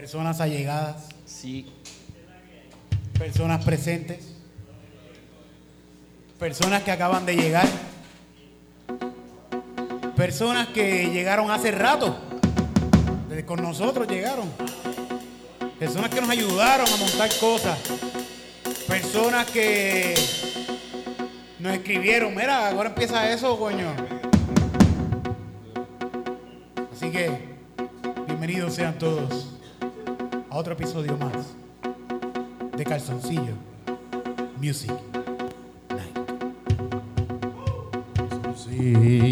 personas allegadas, Sí. personas presentes, personas que acaban de llegar, personas que llegaron hace rato, desde con nosotros llegaron, personas que nos ayudaron a montar cosas, personas que nos escribieron, mira, ahora empieza eso, coño. Así que, bienvenidos sean todos a otro episodio más de Calzoncillo Music Night. Calzoncillo,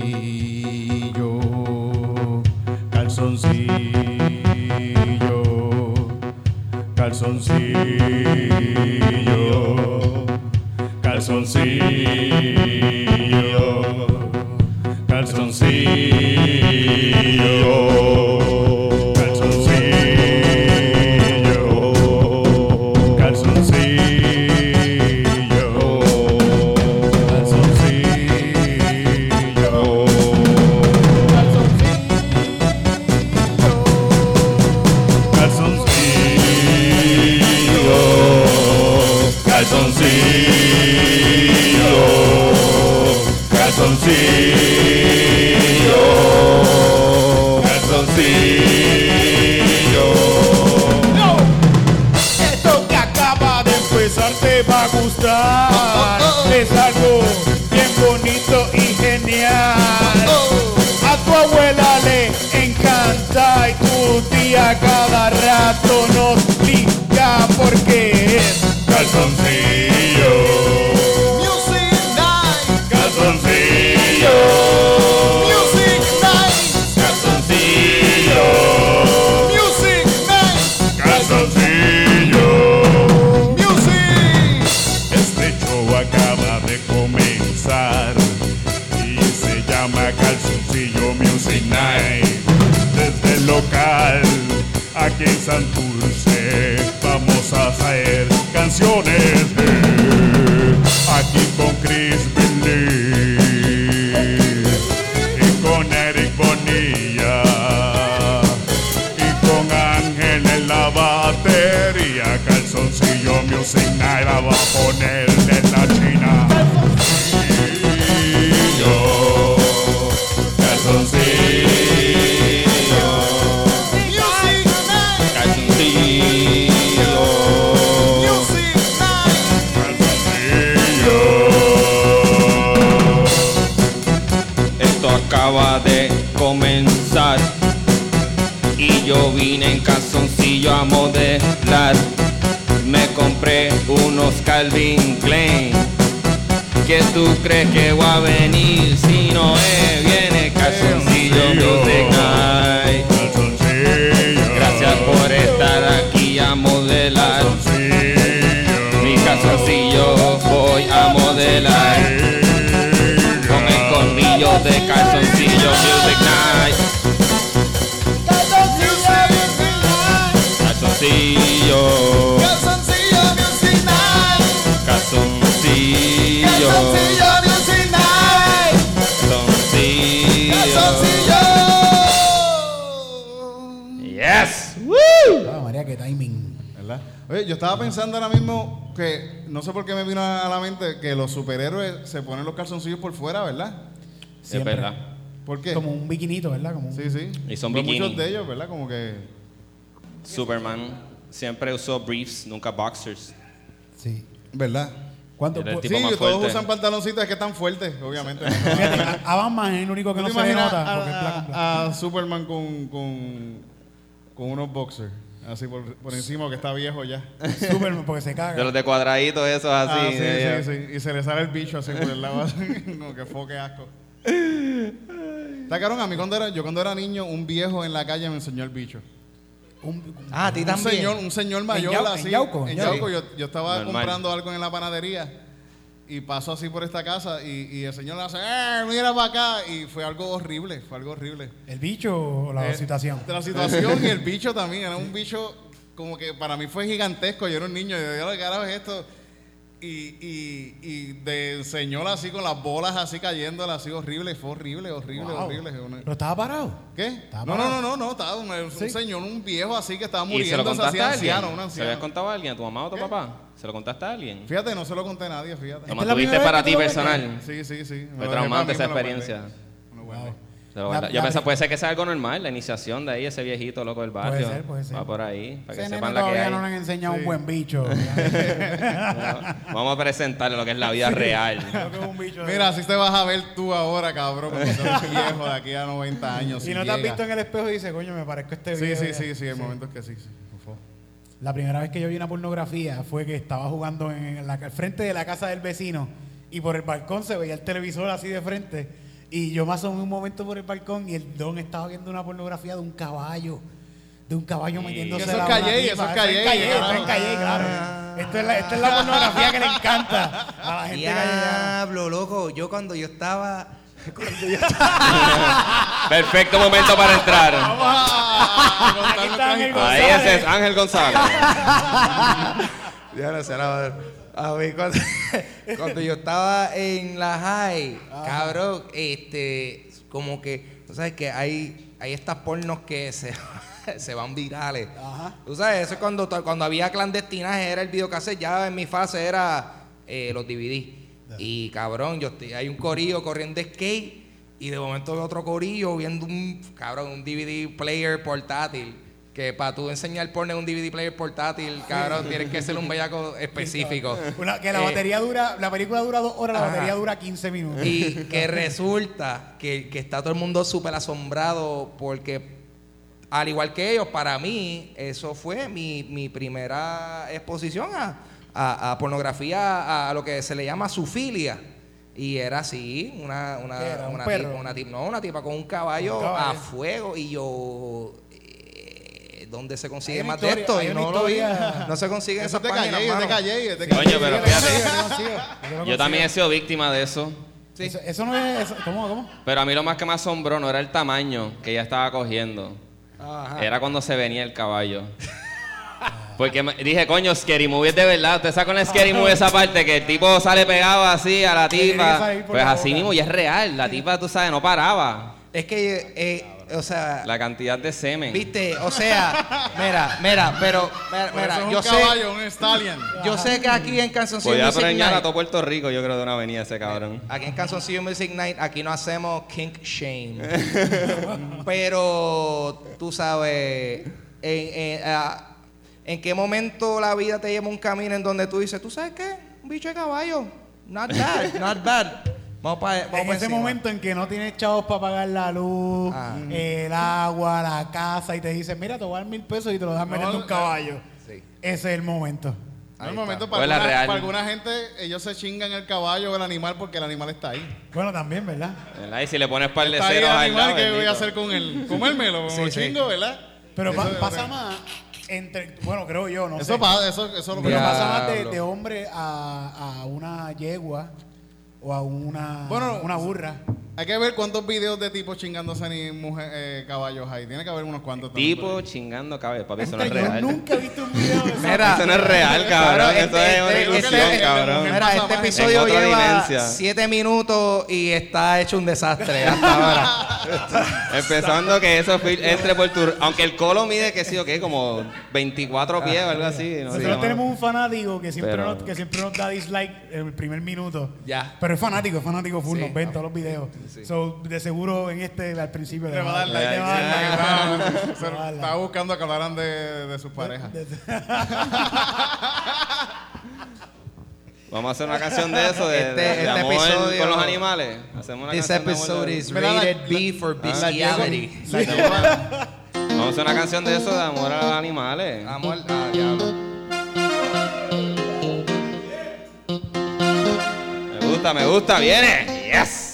aquí en Santurce, vamos a hacer canciones. eh, vine en calzoncillo a modelar. Me compré unos Calvin Klein. ¿Qué tú crees que va a venir si no es? Viene calzoncillo music night. Calzoncillo. Gracias por estar aquí a modelar. Mi calzoncillo voy a modelar. Con el colmillo de calzoncillo music estaba pensando ahora mismo que no sé por qué me vino a la mente que los superhéroes se ponen los calzoncillos por fuera, ¿verdad? Es Siempre. verdad. ¿Por qué? Como un biquinito, ¿verdad? Como un- Sí, sí. Y son bikini. muchos de ellos, ¿verdad? Como que Superman siempre usó briefs, nunca boxers. sí. ¿verdad? ¿Cuánto Era el pu- tipo sí, más todos fuerte. usan pantaloncitos es que están fuertes, obviamente. Fíjate, a, a Batman es el único que ¿Tú no te se le imaginas nota. a, porque es black and black. a- a Superman con, con, con unos boxers? Así por, por encima, que está viejo ya. Superman, porque se caga. De los de cuadraditos, esos así. Ah, sí, sí, sí. Y se le sale el bicho así por el lado. así. no, que foque asco. Está cabrón, a mí cuando era, yo cuando era niño, un viejo en la calle me enseñó el bicho. Un- un- Ah, a ti Un también. señor, un señor mayor Yau- en así. Yauco, en ya. Yauco. Yo, yo estaba Normal. comprando algo en la panadería y paso así por esta casa y, y el señor le hace, ¡eh, mira para acá! Y fue algo horrible, fue algo horrible. ¿El bicho o la Eh, situación? La situación y el bicho también. Era un bicho como que para mí fue gigantesco. Yo era un niño y yo, ¿qué carajo es esto? Y, y, y de señor así con las bolas así cayéndole así horrible, fue horrible, horrible, Wow. horrible. ¿Pero estaba parado? ¿Qué? ¿Estaba No, no, parado? no, no, no, estaba un, un Sí. señor, un viejo así que estaba ¿Y se lo muriendo, así contaste a alguien? anciano, un ¿Se lo habías anciano. contado a alguien? ¿A tu mamá o a tu papá? ¿Se lo contaste a alguien? Fíjate, no se lo conté a nadie, fíjate. Lo ¿Esta es la mantuviste primera para que ti tú lo personal. Sí, sí, sí. me Fue lo dejé traumante mí, esa me lo guardé. experiencia. Me lo guardé. Lo La- Yo pensé, puede ser que sea algo normal, la iniciación de ahí, ese viejito loco del barrio. ser, puede ser. Va por ahí, para que Ese sepan la que todavía hay. no le han enseñado Sí. un buen bicho. Vamos a presentarle lo que es la vida real. Mira, así te vas a ver tú ahora, cabrón, cuando seas viejo de aquí a 90 años. y si no te has visto en el espejo y dices, coño, me parezco a este Sí, viejo. sí, sí, sí, el momento es que sí, sí. La primera vez que yo vi una pornografía fue que estaba jugando en la, al frente de la casa del vecino y por el balcón se veía el televisor así de frente y yo me asomé un momento por el balcón y el don estaba viendo una pornografía de un caballo. De un caballo metiéndose eso es la Calle, eso es Calle, Calle, esto es. Calle, claro. Esto es la, esta es la pornografía que le encanta a la gente. Diablo, loco. Yo cuando yo estaba. Perfecto momento para entrar. Ahí ese es Ángel González. Ya no sé la A mí cuando, cuando yo estaba en la high, cabrón, este, como que, tú sabes que hay, hay estas pornos que se, se van virales. Ajá. Tú sabes, eso es cuando, cuando había clandestinaje, era el videocassette, ya en mi fase era eh, los DVD. Y cabrón, yo estoy, hay un corillo corriendo skate y de momento otro corillo viendo un, cabrón, un DVD player portátil. Que para tú enseñar porno en un DVD player portátil, cabrón, tienes que ser un bellaco específico. Una- que la Eh, batería dura, la película dura dos horas, la batería dura 15 minutos. y que resulta que, que está todo el mundo súper asombrado porque, al igual que ellos, para mí, eso fue mi, mi primera exposición a, a- a pornografía, a lo que se le llama sufilia. Y era así, una, una. ¿Un una perro? tipa, una tipa- no, una tipa con un caballo, Un caballo. a fuego y yo... ¿Dónde se consigue más de esto? Y no lo vi. No se consigue en Eso esas páginas, de mano. Calle, es de Coño, pero fíjate. yo también he sido víctima de eso. Eso, eso no es. eso- ¿Cómo? ¿Cómo? Pero a mí lo más que me asombró no era el tamaño que ella estaba cogiendo. Ajá. Era cuando se venía el caballo. Porque me- dije, coño, Scary Movie es de verdad. Usted saca una Scary Movie esa parte que el tipo sale pegado así a la tipa. Pues la así boca. mismo, y es real. La tipa, tú sabes, no paraba. Es que, eh, o sea, La cantidad de semen. Viste, o sea, mira, mira, pero, mira, mira, es yo un sé, caballo, un stallion. yo sé que aquí en Canzoncillo Podía Music preñar a Night, todo Puerto Rico, yo creo, de una avenida ese cabrón. aquí en Canzoncillo Music Night, aquí no hacemos kink shame, pero tú sabes, en, en, ah, ¿en qué momento la vida te lleva un camino en donde tú dices, tú sabes qué, un bicho de caballo, not bad, not bad, vamos para, vamos En pa' ese encima. momento en que no tienes chavos para pagar la luz, Ah. el agua, la casa, y te dicen, mira, te voy a dar mil pesos y te lo das metiendo un eh, caballo. Sí. Ese es el momento. En Ahí el momento, para alguna, real. para alguna gente, ellos se chingan el caballo o el animal porque el animal está ahí. Bueno, también, ¿verdad? ¿Verdad? Y si le pones par de Está ahí el ceros al animal, lado, ¿qué voy a hacer con él? Comérmelo, como Sí, sí. chingo, ¿verdad? Pero Eso pasa más entre, bueno, creo yo, no Eso sé. pasa, eso, eso lo Pero pasa más de, de hombre a, a una yegua o a una, Bueno, una burra. Hay que ver cuántos videos de tipos chingándose ni mujer, eh, caballos hay. Tiene que haber unos cuantos. también, Tipo chingando cabello, papi, eso no es Yo real. nunca he visto un video de eso. Mira, Eso no es real, cabrón. Cabrón, Eso es una este- ilusión, este- cabrón. Mira, este episodio lleva dimensia. siete minutos y está hecho un desastre hasta ahora. Empezando que eso entre por tu... Aunque el colo mide, que sí o qué, como 24 pies o algo así. No Nosotros tenemos un fanático que siempre, Pero- nos, que siempre nos da dislike en el primer minuto. Ya. Pero es fanático, es fanático full, Sí. nos ven todos los videos. So, de seguro en este al principio Le va a dar like. le va a dar like. Ah, a. Estaba buscando que hablaran de, de sus parejas. Vamos a hacer una canción de eso, de, Este- de- de este amor episodio- con los animales. Hacemos una This canción episode de- is la- rated B for bestiality. La yegua- Vamos a hacer una canción de eso, de amor a los animales. Amor, ah, diablo. Me gusta, me gusta, viene. Yes.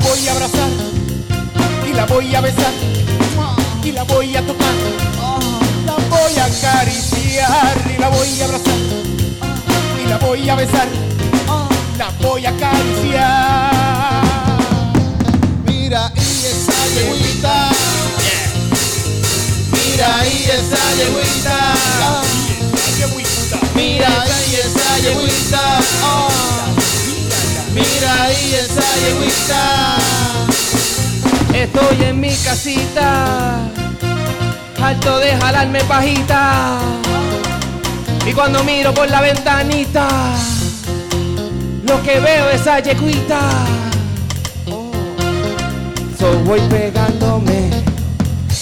Voy a abrazar, y la voy a besar, y la voy a tocar, la voy a acariciar, y la voy a abrazar, y la voy a besar, la voy a acariciar. Mira y esa yeguita. Mira y esa yeguita. Mira y esa yeguita. Ah. Mira y esa yeguita. Estoy en mi casita, harto de jalarme pajita. Y cuando miro por la ventanita, lo que veo es a yeguita. So voy pegándome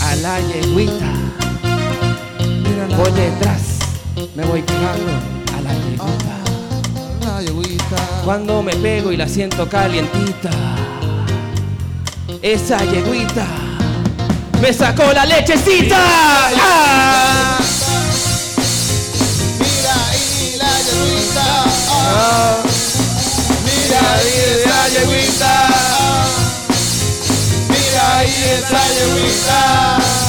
a la yeguita. Voy detrás, me voy pegando a la yeguita. La yeguita. Cuando me pego y la siento calientita, esa yeguita me sacó la lechecita. ¡Ah! Mira y la yeguita. Ah. Mira y esa yeguita. Mira y esa yeguita.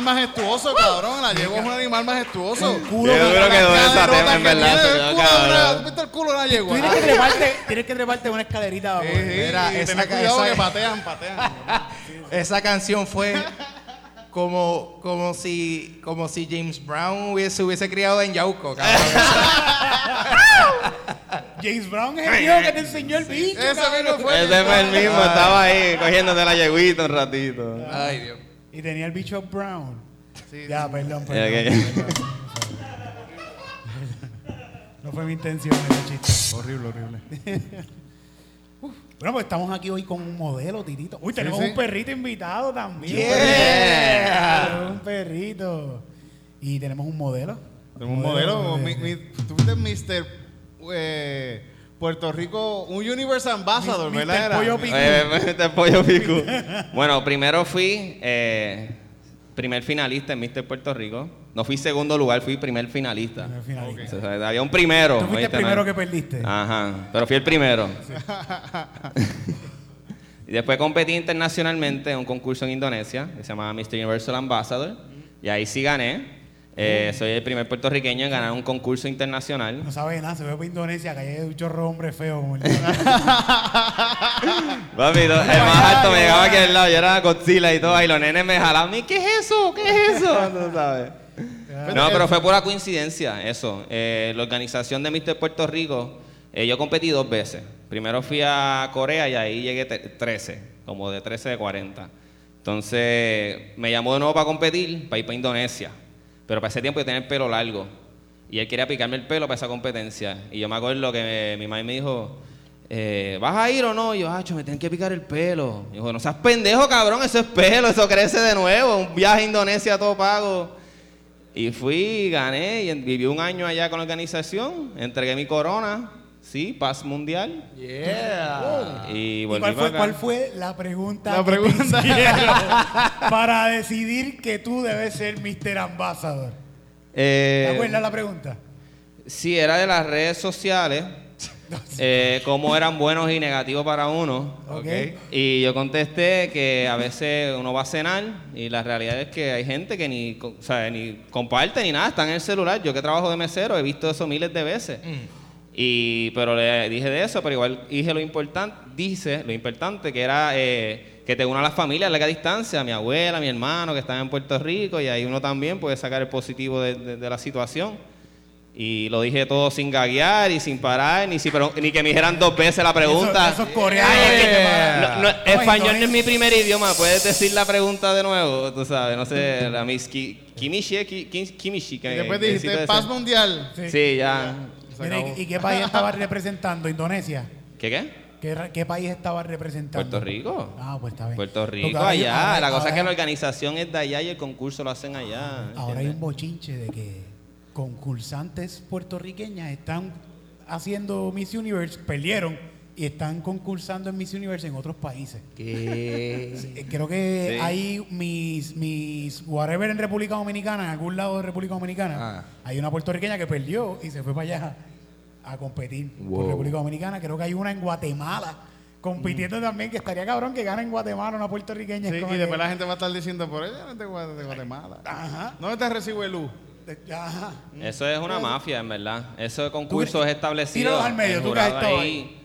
Animal majestuoso, cabrón. La yegua es un animal majestuoso. culo Qué duro La quedó esa tema, en que verdad. tiene, se el culo, cabrón. mira, ¿Has visto el culo de la yegua? Tienes que treparte, tienes que treparte una escalerita. Sí, Mira, esa cuidado que patean, patean. Esa canción fue como, como si como si James Brown hubiese, se hubiese criado en Yauco, cabrón. James Brown es el hijo que te enseñó el bicho. Ese mismo fue. Ese fue el mismo, estaba ahí cogiéndote la yeguita un ratito. Ay, Dios. Y tenía el bicho Brown. Sí, Ya, perdón, Ya, perdón. perdón. No fue mi intención ese chiste. Horrible, horrible. Bueno, pues estamos aquí hoy con un modelo, Titito. Uy, tenemos sí. un perrito invitado también. Yeah. Tenemos un perrito. Y tenemos un modelo. Tenemos un modelo. de- mi- mi- Mr. eh, Puerto Rico, un Universe Ambassador, ¿verdad? Era? Pollo Pico. Eh, pollo pico. Bueno, primero fui eh, primer finalista en Mr. Puerto Rico. No fui segundo lugar, fui primer finalista. Primer finalista. O sea, había un primero. Tú fuiste el primero que perdiste. Ajá, pero fui el primero. y después competí internacionalmente en un concurso en Indonesia que se llamaba Mr. Universal Ambassador. Y ahí sí gané. Eh, soy el primer puertorriqueño en ganar un concurso internacional. No sabe nada, se ve por Indonesia, que hay un chorro hombre feo Papi, el más alto me llegaba aquí al lado, yo era Godzilla y todo, y los nenes me jalaban, ¿y qué es eso? ¿Qué es eso? Sabes. No, pero fue pura coincidencia eso. Eh, la organización de Mr. Puerto Rico, eh, yo competí dos veces. Primero fui a Corea y ahí llegué te- 13, como de 13 de 40. Entonces me llamó de nuevo para competir, para ir para Indonesia. Pero para ese tiempo yo tenía el pelo largo. Y él quería picarme el pelo para esa competencia. Y yo me acuerdo que me- mi mamá me dijo, eh, ¿vas a ir o no? Y yo, ah, me tienen que picar el pelo. Y dijo, no seas pendejo, cabrón, eso es pelo, eso crece de nuevo. Un viaje a Indonesia todo pago. Y fui, gané y viví un año allá con la organización. Entregué mi corona, sí, paz mundial. Yeah. Y ¿Y volví cuál, fue, cuál fue la pregunta, La que te pregunta. para decidir que tú debes ser Mr. Ambassador? Eh, ¿Te acuerdas la pregunta? Sí, era de las redes sociales. eh, cómo eran buenos y negativos para uno. Ok. Y yo contesté que a veces uno va a cenar y la realidad es que hay gente que ni, co- o sea, ni comparte ni nada, está en el celular. Yo que trabajo de mesero he visto eso miles de veces. Y, pero le dije de eso, pero igual dije lo importante, dice lo importante que era eh, que te una a las familias a larga distancia, mi abuela, mi hermano que están en Puerto Rico y ahí uno también puede sacar el positivo de, de- de la situación. Y lo dije todo sin gaguear y sin parar, ni, si, pero, ni que me dijeran dos veces la pregunta. Eso- esos coreanos Ay, es pagan. no, no, No, español no es mi primer idioma. ¿Puedes decir la pregunta de nuevo? Tú sabes, no sé, la Miss Ki- Kimishi, eh, Ki- Ki- Kimishi. que- después dijiste paz mundial. Sí, ya. Se Mira, acabó. ¿y, qué país estaba representando? ¿Indonesia? ¿Qué qué? ¿Qué, ra- qué país estaba representando? Puerto Rico. Ah, pues está bien. Puerto Porque Rico, ahora hay- allá. ahora- la cosa es que la ahora- organización es de allá y el concurso lo hacen allá. Ahora hay ¿entiendes? un bochinche de que concursantes puertorriqueñas están haciendo Miss Universe, perdieron y están concursando en Miss Universe en otros países. ¿Qué? Creo que Sí. hay mis, mis whatever en República Dominicana, en algún lado de República Dominicana, Ah. hay una puertorriqueña que perdió y se fue para allá a competir por Wow. República Dominicana. Creo que hay una en Guatemala compitiendo también, que estaría cabrón que gane en Guatemala una puertorriqueña. Sí, y que- después la gente va a estar diciendo, por ella no es de Gua- de Guatemala. Ajá. ¿Dónde te recibe luz? Ajá. Eso es una mafia, en verdad. Eso de concurso es establecido. Tíralos al medio, el tú jurado estado ahí-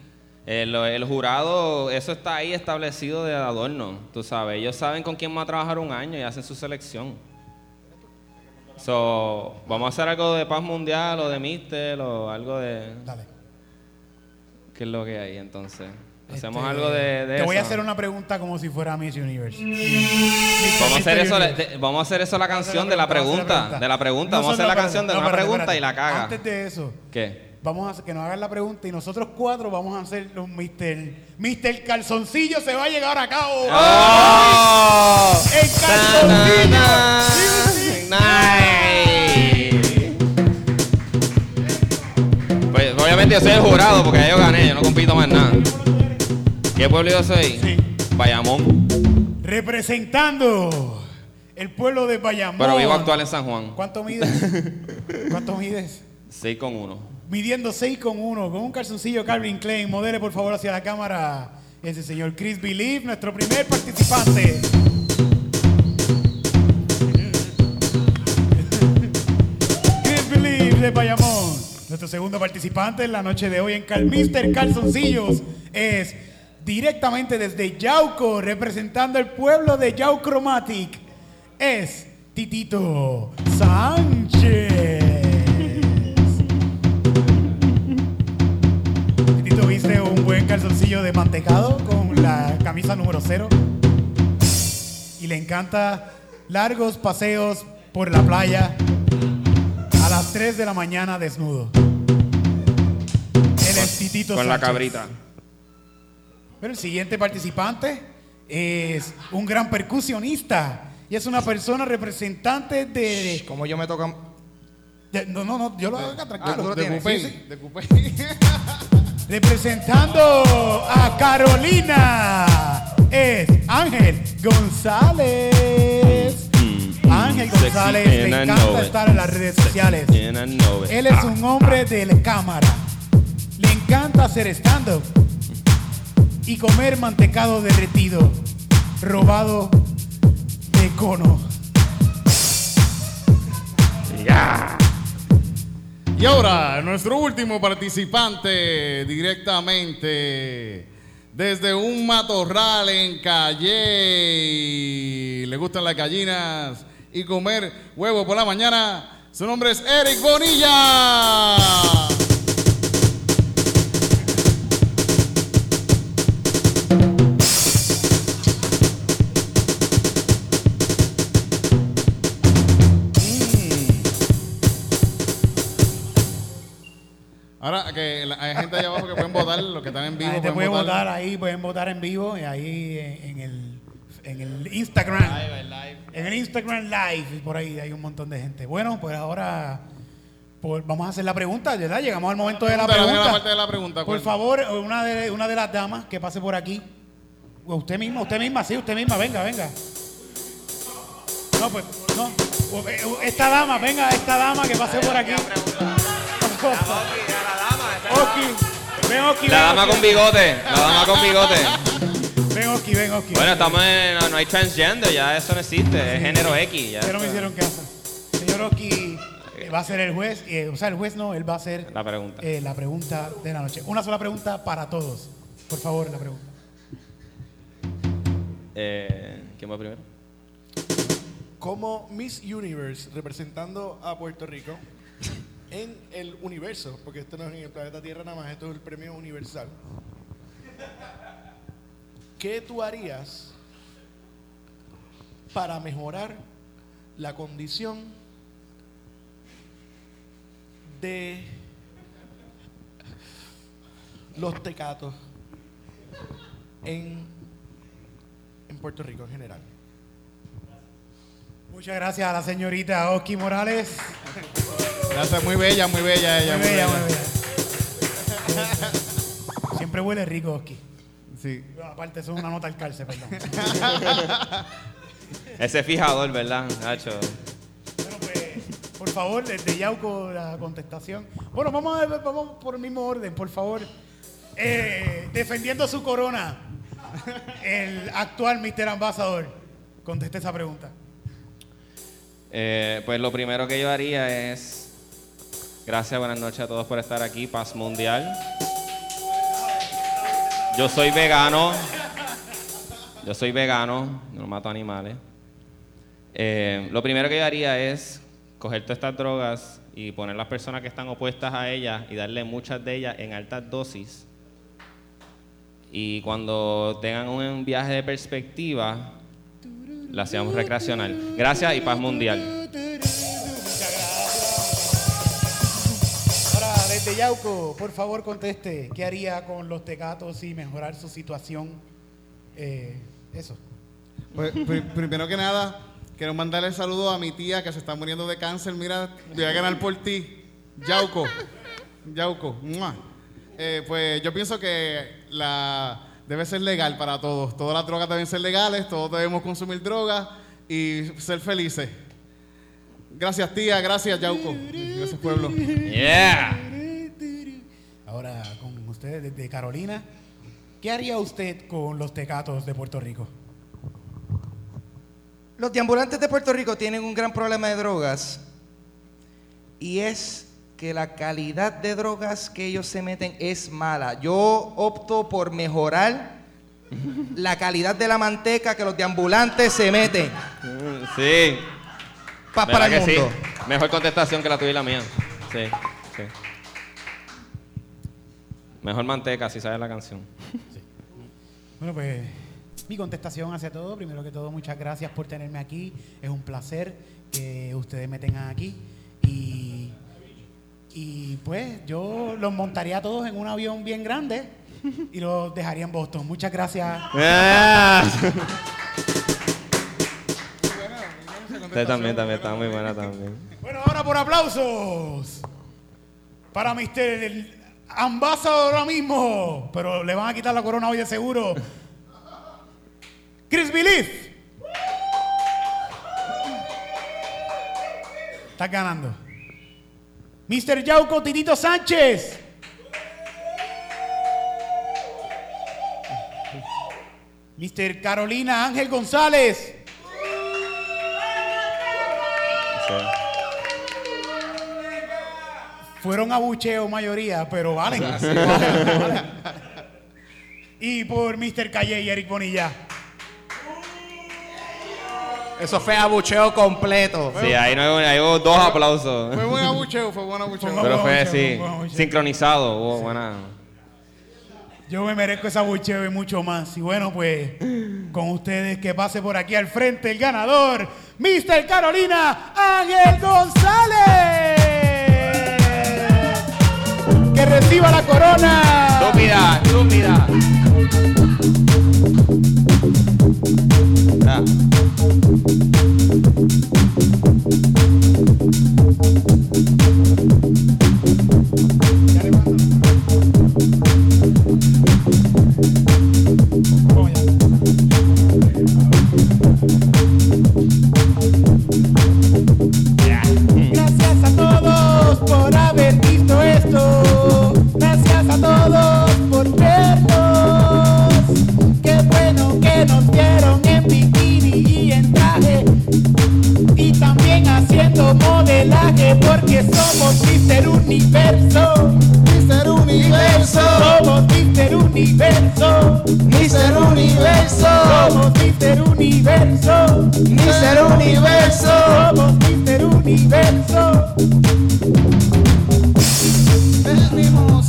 El, el jurado, eso está ahí establecido de adorno, tú sabes. Ellos saben con quién va a trabajar un año y hacen su selección. So, vamos a hacer algo de paz mundial o de Mister o algo de... Dale. ¿Qué es lo que hay entonces? Hacemos Este, algo de, de Te voy a hacer una pregunta como si fuera Miss Universe. Vamos a hacer eso, de- vamos a hacer eso la canción de la pregunta, de la pregunta. Vamos a hacer la canción de no, una espérate, pregunta espérate. y la caga. Antes de eso, ¿Qué? Vamos a que nos hagan la pregunta y nosotros cuatro vamos a hacer los Mr. Mr. Calzoncillo se va a llegar a cabo. ¡Oh! ¡En calzoncillo! Pues obviamente yo soy el jurado porque ya yo gané, yo no compito más nada. ¿Qué pueblo yo soy? Sí. Bayamón. Representando el pueblo de Bayamón. Pero vivo actual en San Juan. ¿Cuánto mides? ¿Cuánto mides? 6 con 1. Midiendo 6 con 1, con un calzoncillo Calvin Klein. Modele por favor hacia la cámara ese señor Chris Believe, nuestro primer participante. Chris Believe de Bayamón. Nuestro segundo participante en la noche de hoy en Cal Mister Calzoncillos es directamente desde Yauco, representando el pueblo de Yauchromatic. Es Titito Sánchez. Calzoncillo de mantecado con la camisa número cero. Y le encanta largos paseos por la playa a las 3 de la mañana desnudo. Él es Titito Con la Sánchez. cabrita. Pero el siguiente participante es un gran percusionista y es una persona representante de... Como yo me toca. de- no, no, no, yo lo hago acá, Ah, tranquilo. tú lo De tienes, sí, sí. de. Representando a Carolina es Ángel González. Ángel Sexy González le encanta estar en las redes sociales. Él es un hombre de la cámara. Le encanta hacer stand-up y comer mantecado derretido, robado de cono. Y ahora, nuestro último participante directamente desde un matorral en Calle. Le gustan las gallinas y comer huevo por la mañana. Su nombre es Eric Bonilla. Votar. ahí, pueden votar en vivo y ahí en, en el, en el Instagram. En el Instagram Live, y por ahí hay un montón de gente. Bueno, pues ahora pues vamos a hacer la pregunta, ¿verdad? Llegamos al momento de la Pregunta, la primera pregunta. parte de la pregunta, Por favor, una de, una de las damas que pase por aquí. O Usted misma, usted misma, sí, usted misma, venga, venga. No, pues, no. Eh, Esta dama, venga, esta dama que pase por aquí. Oski, ven La dama con bigote. La dama con bigote. Ven Oski, ven Oski. Bueno, estamos en. No, no hay transgender, ya eso no existe. Es género X. Ya Pero no me hicieron caso. Señor Oski eh, va a ser el juez, eh, o sea, el juez no, él va a hacer La pregunta. eh, la pregunta de la noche. Una sola pregunta para todos. Por favor, la pregunta. Eh, ¿Quién va primero? Como Miss Universe representando a Puerto Rico, en el universo, porque esto no es en el planeta Tierra nada más, esto es el premio universal. ¿Qué tú harías para mejorar la condición de los tecatos en, en Puerto Rico en general? Muchas gracias a la señorita Oski Morales. Gracias, muy bella, muy bella ella. Muy bella, muy bella. Siempre huele rico, Oski. Sí. Aparte, eso es una nota al cárcel, perdón. Ese fijador, ¿verdad, Nacho? Bueno, pues, por favor, desde Yauco la contestación. Bueno, vamos, a, vamos por el mismo orden, por favor. Eh, defendiendo su corona, el actual Mr. Ambassador. Conteste esa pregunta. Eh, pues lo primero que yo haría es. Gracias, buenas noches a todos por estar aquí. Paz mundial. Yo soy vegano. Yo soy vegano, no mato animales. Eh, lo primero que yo haría es coger todas estas drogas y poner las personas que están opuestas a ellas y darle muchas de ellas en altas dosis. Y cuando tengan un viaje de perspectiva, la hacemos recreacional. Gracias y paz mundial. Ahora, desde Yauco, por favor, conteste. ¿Qué haría con los tecatos y mejorar su situación? Eh, eso. Pues, pri- primero que nada, quiero mandarle saludo a mi tía que se está muriendo de cáncer. Mira, voy a ganar por ti. Yauco. Yauco. Eh, pues yo pienso que la debe ser legal para todos. Todas las drogas deben ser legales, todos debemos consumir drogas y ser felices. Gracias tía, gracias Yauco. Gracias pueblo. Yeah. Ahora, con ustedes desde Carolina, ¿qué haría usted con los tecatos de Puerto Rico? Los deambulantes de Puerto Rico tienen un gran problema de drogas y es que la calidad de drogas que ellos se meten es mala. Yo opto por mejorar la calidad de la manteca que los deambulantes se meten. Sí. Paz ¿Verdad para el que mundo. sí? Mejor contestación que la tuya y la mía. Sí, sí. Mejor manteca, si sabes la canción. Bueno, pues mi contestación hacia todo, primero que todo, muchas gracias por tenerme aquí. Es un placer que ustedes me tengan aquí. Y, y pues yo los montaría a todos en un avión bien grande y los dejaría en Boston. Muchas gracias. Usted también, también, está muy buena también. Bueno, ahora por aplausos para Mr. el ahora mismo, pero le van a quitar la corona hoy de seguro. Chris Belief. Estás ganando. Mr. Yauco Titito Sánchez. Mr. Carolina Ángel González. Fueron abucheo mayoría, pero valen. Valen, valen. Y por Mr. Calle y Eric Bonilla. Eso fue abucheo completo. Sí, ahí, no, hay- ahí hubo dos aplausos. Fue buen abucheo, fue buen abucheo. Pero fue Mucho, sí, mucho. sincronizado, hubo buena. Yo me merezco ese abucheo y mucho más. Y bueno, pues con ustedes que pase por aquí al frente el ganador, Mr. Carolina Ángel González. Que reciba la corona. Estúpida, estúpida. Ah. Vamos porque somos Mister Universo. Mister Universo, Somos Mister Universo. Mister Universo, Somos Mister Universo. Mister Universo. Somos Mister Universo.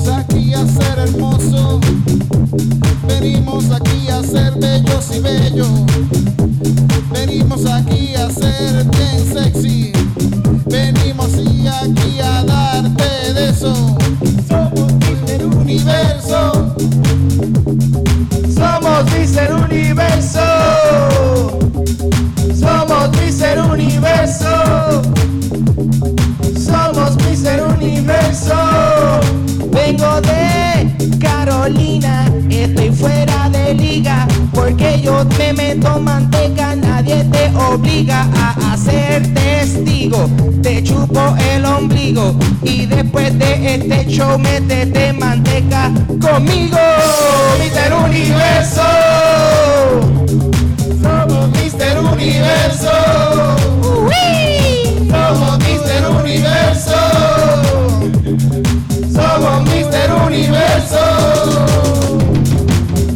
A ser hermoso. Venimos aquí a ser bellos y bellos. Venimos aquí a ser sexy. Venimos y aquí a darte de eso. Somos Mister Universo. Somos Mister Universo. Somos Mister Universo. Somos Mister Universo. Vengo de Carolina, estoy fuera de liga. Porque yo te meto manteca, nadie te obliga a hacer testigo. Te chupo el ombligo y después de este show métete manteca conmigo. Mister Universo. Somos Mister Universo. Universo. Somos Mister Universo.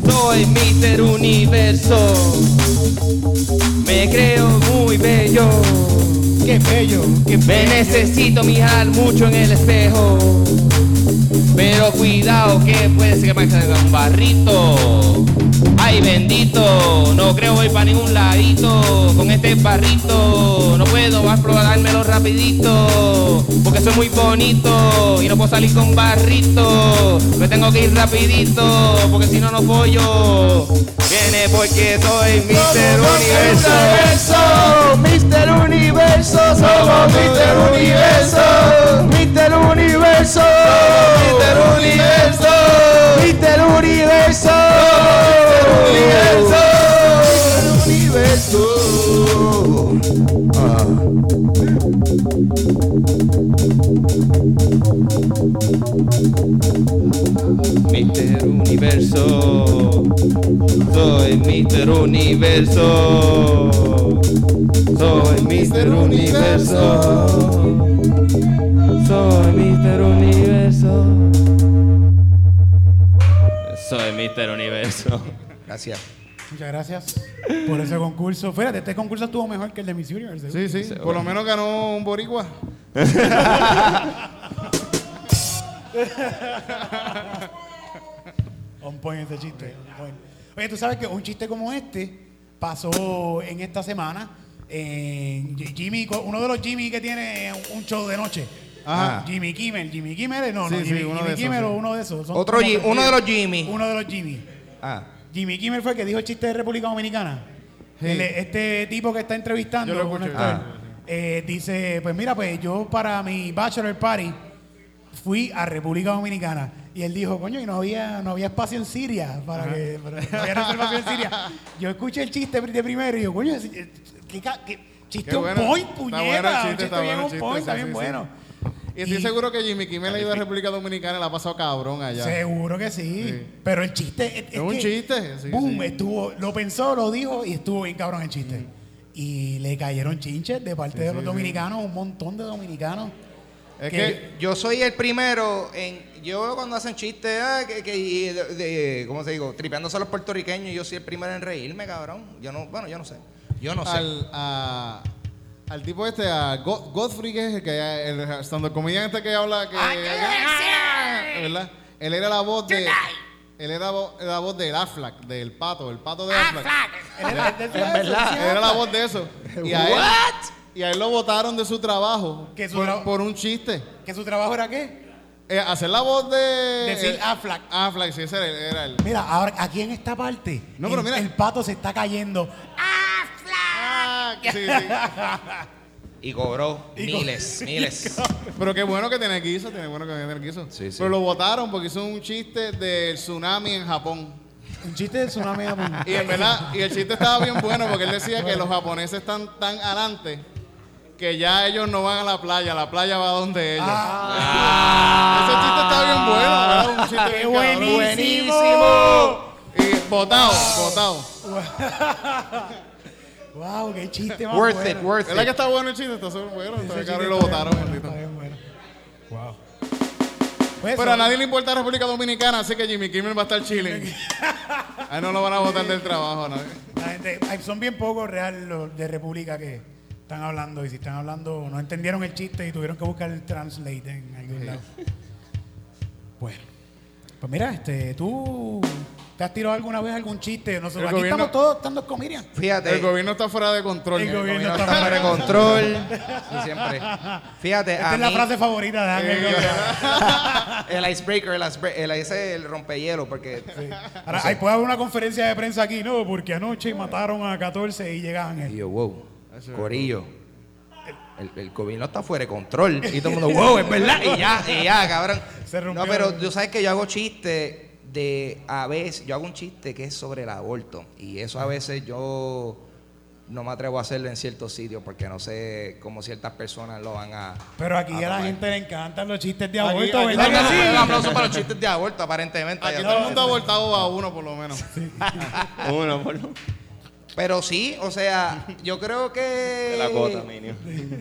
Soy Mister Universo. Me creo muy bello. Qué bello, qué Me bello. necesito mirar mucho en el espejo. Pero cuidado que puede ser que me salga un barrito. Ay bendito, no creo ir para ningún ladito con este barrito. No puedo explorármelo rapidito, porque soy muy bonito y no puedo salir con barrito. Me tengo que ir rapidito, porque si no no pollo. Viene porque soy Mister Universo. Mister Universo, somos Mister Universo, Mister Universo, Mister Universo, Mister Universo, Mister Universo. Mister Universo, soy Mister Universo, soy Mister Universo, soy Mister Universo, soy Mister Universo. Gracias. Muchas gracias por ese concurso. Fíjate, este concurso estuvo mejor que el de Miss Universe. Sí, sí. Por lo menos ganó un boricua. On point ese chiste. on point. Oye, tú sabes que un chiste como este pasó en esta semana. en Jimmy, uno de los Jimmy que tiene un show de noche. Ajá. Jimmy Kimmel. Jimmy Kimmel, no, no, Sí, sí, Jimmy, uno Jimmy de esos, Kimmel sí. o uno de esos. Son Otro como Ji- que- uno de los Jimmy. Uno de los Jimmy. Ah. Jimmy Kimmel fue el que dijo el chiste de República Dominicana. Sí. El- este tipo que está entrevistando, Yo lo un escuché. actor, Ah. eh, dice, pues mira, pues yo para mi bachelor party fui a República Dominicana. Y él dijo, coño, y no había, no había espacio en Siria, para que, para- no había reservación en Siria. Yo escuché el chiste de primero y yo, coño, es- es- qué, ca- qué chiste Qué on bueno. point, Está puñeta. bueno el chiste, un chiste está bien bueno el on chiste, point, está sí, bien sí, sí. bueno. Y estoy Y- seguro que Jimmy Kimmel ha ido a República Dominicana y la ha pasado cabrón allá. Seguro que sí. Sí. Pero el chiste es, Es un que, chiste, sí, boom, sí. estuvo, lo pensó, lo dijo y estuvo bien cabrón el chiste. Y le cayeron chinches de parte de los dominicanos, un montón de dominicanos. Es que- que Yo soy el primero en. Yo cuando hacen chistes, ah, que, que- de, de- ¿cómo se digo? Tripeándose a los puertorriqueños, yo soy el primero en reírme, cabrón. Yo no, bueno, yo no sé. Yo no sé. al, a- al tipo este, a Go- Godfrey, que es el que el comediante que habla que. ¿Verdad? Él era la voz de. Él era la voz del Aflac, del pato, el pato de Aflac. Él era la voz de eso. Y a él, y a él lo votaron de su trabajo Que su por, tra- por un chiste. Que su trabajo era qué? Eh, hacer la voz de. Decir Aflac. Aflac, sí, ese era, él, era él. Mira, ahora aquí en esta parte, No, pero el, mira. el pato se está cayendo. Ah, sí, sí. Y cobró Y co- miles, miles. Pero qué bueno que tiene guiso, tiene bueno que tiene guiso. Sí, sí. Pero lo votaron porque hizo un chiste del tsunami en Japón. Un chiste de tsunami. Japón. Y en verdad, y el chiste estaba bien bueno porque él decía que los japoneses están tan adelante que ya ellos no van a la playa, la playa va donde ellos. Ese chiste está bien bueno, ¿verdad? Un chiste Ah. ¡Qué bien cabrón. buenísimo! Y botado, botado. Wow, qué chiste más worth bueno. it, worth ¿Verdad que it. está bueno el chiste? Está súper bueno. Está cabrón y lo votaron, bueno, maldito. está bien bueno. Wow. Pues Pero eso, a nadie le importa República Dominicana, así que Jimmy Kimmel va a estar chilling. Ahí no lo van a votar del trabajo a nadie. La gente, son bien pocos real los de República que están hablando y si están hablando no entendieron el chiste y tuvieron que buscar el translate en algún lado. Bueno, Pues mira, este, tú te has tirado alguna vez algún chiste. Nosotros El aquí gobierno- estamos todos estando comedian. Fíjate. El gobierno está fuera de control. El gobierno Gobierno está está fuera de control. Y siempre. Fíjate, Esta a es la mí, frase favorita de Ángel. Gómez. el icebreaker, el, icebreaker, el, ese el rompehielo, porque Ahora, ahí puede haber una conferencia de prensa aquí, no, porque anoche mataron a 14 y llega Y Ángel. yo, wow, Corillo. El, el gobierno está fuera de control. Y todo el mundo, wow, es verdad. Y ya, y ya, cabrón. Se rompió. No, pero tú sabes que yo hago chiste de a veces, yo hago un chiste que es sobre el aborto. Y eso a veces yo no me atrevo a hacerlo en ciertos sitios porque no sé cómo ciertas personas lo van a. Pero aquí a a la tomar. gente le encantan los chistes de aborto, aquí ¿verdad que Un sí? aplauso para los chistes de aborto, aparentemente. Aquí todo el mundo ha abortado a uno, por lo menos. Uno por lo Pero sí, o sea, yo creo que. de la cota, minio.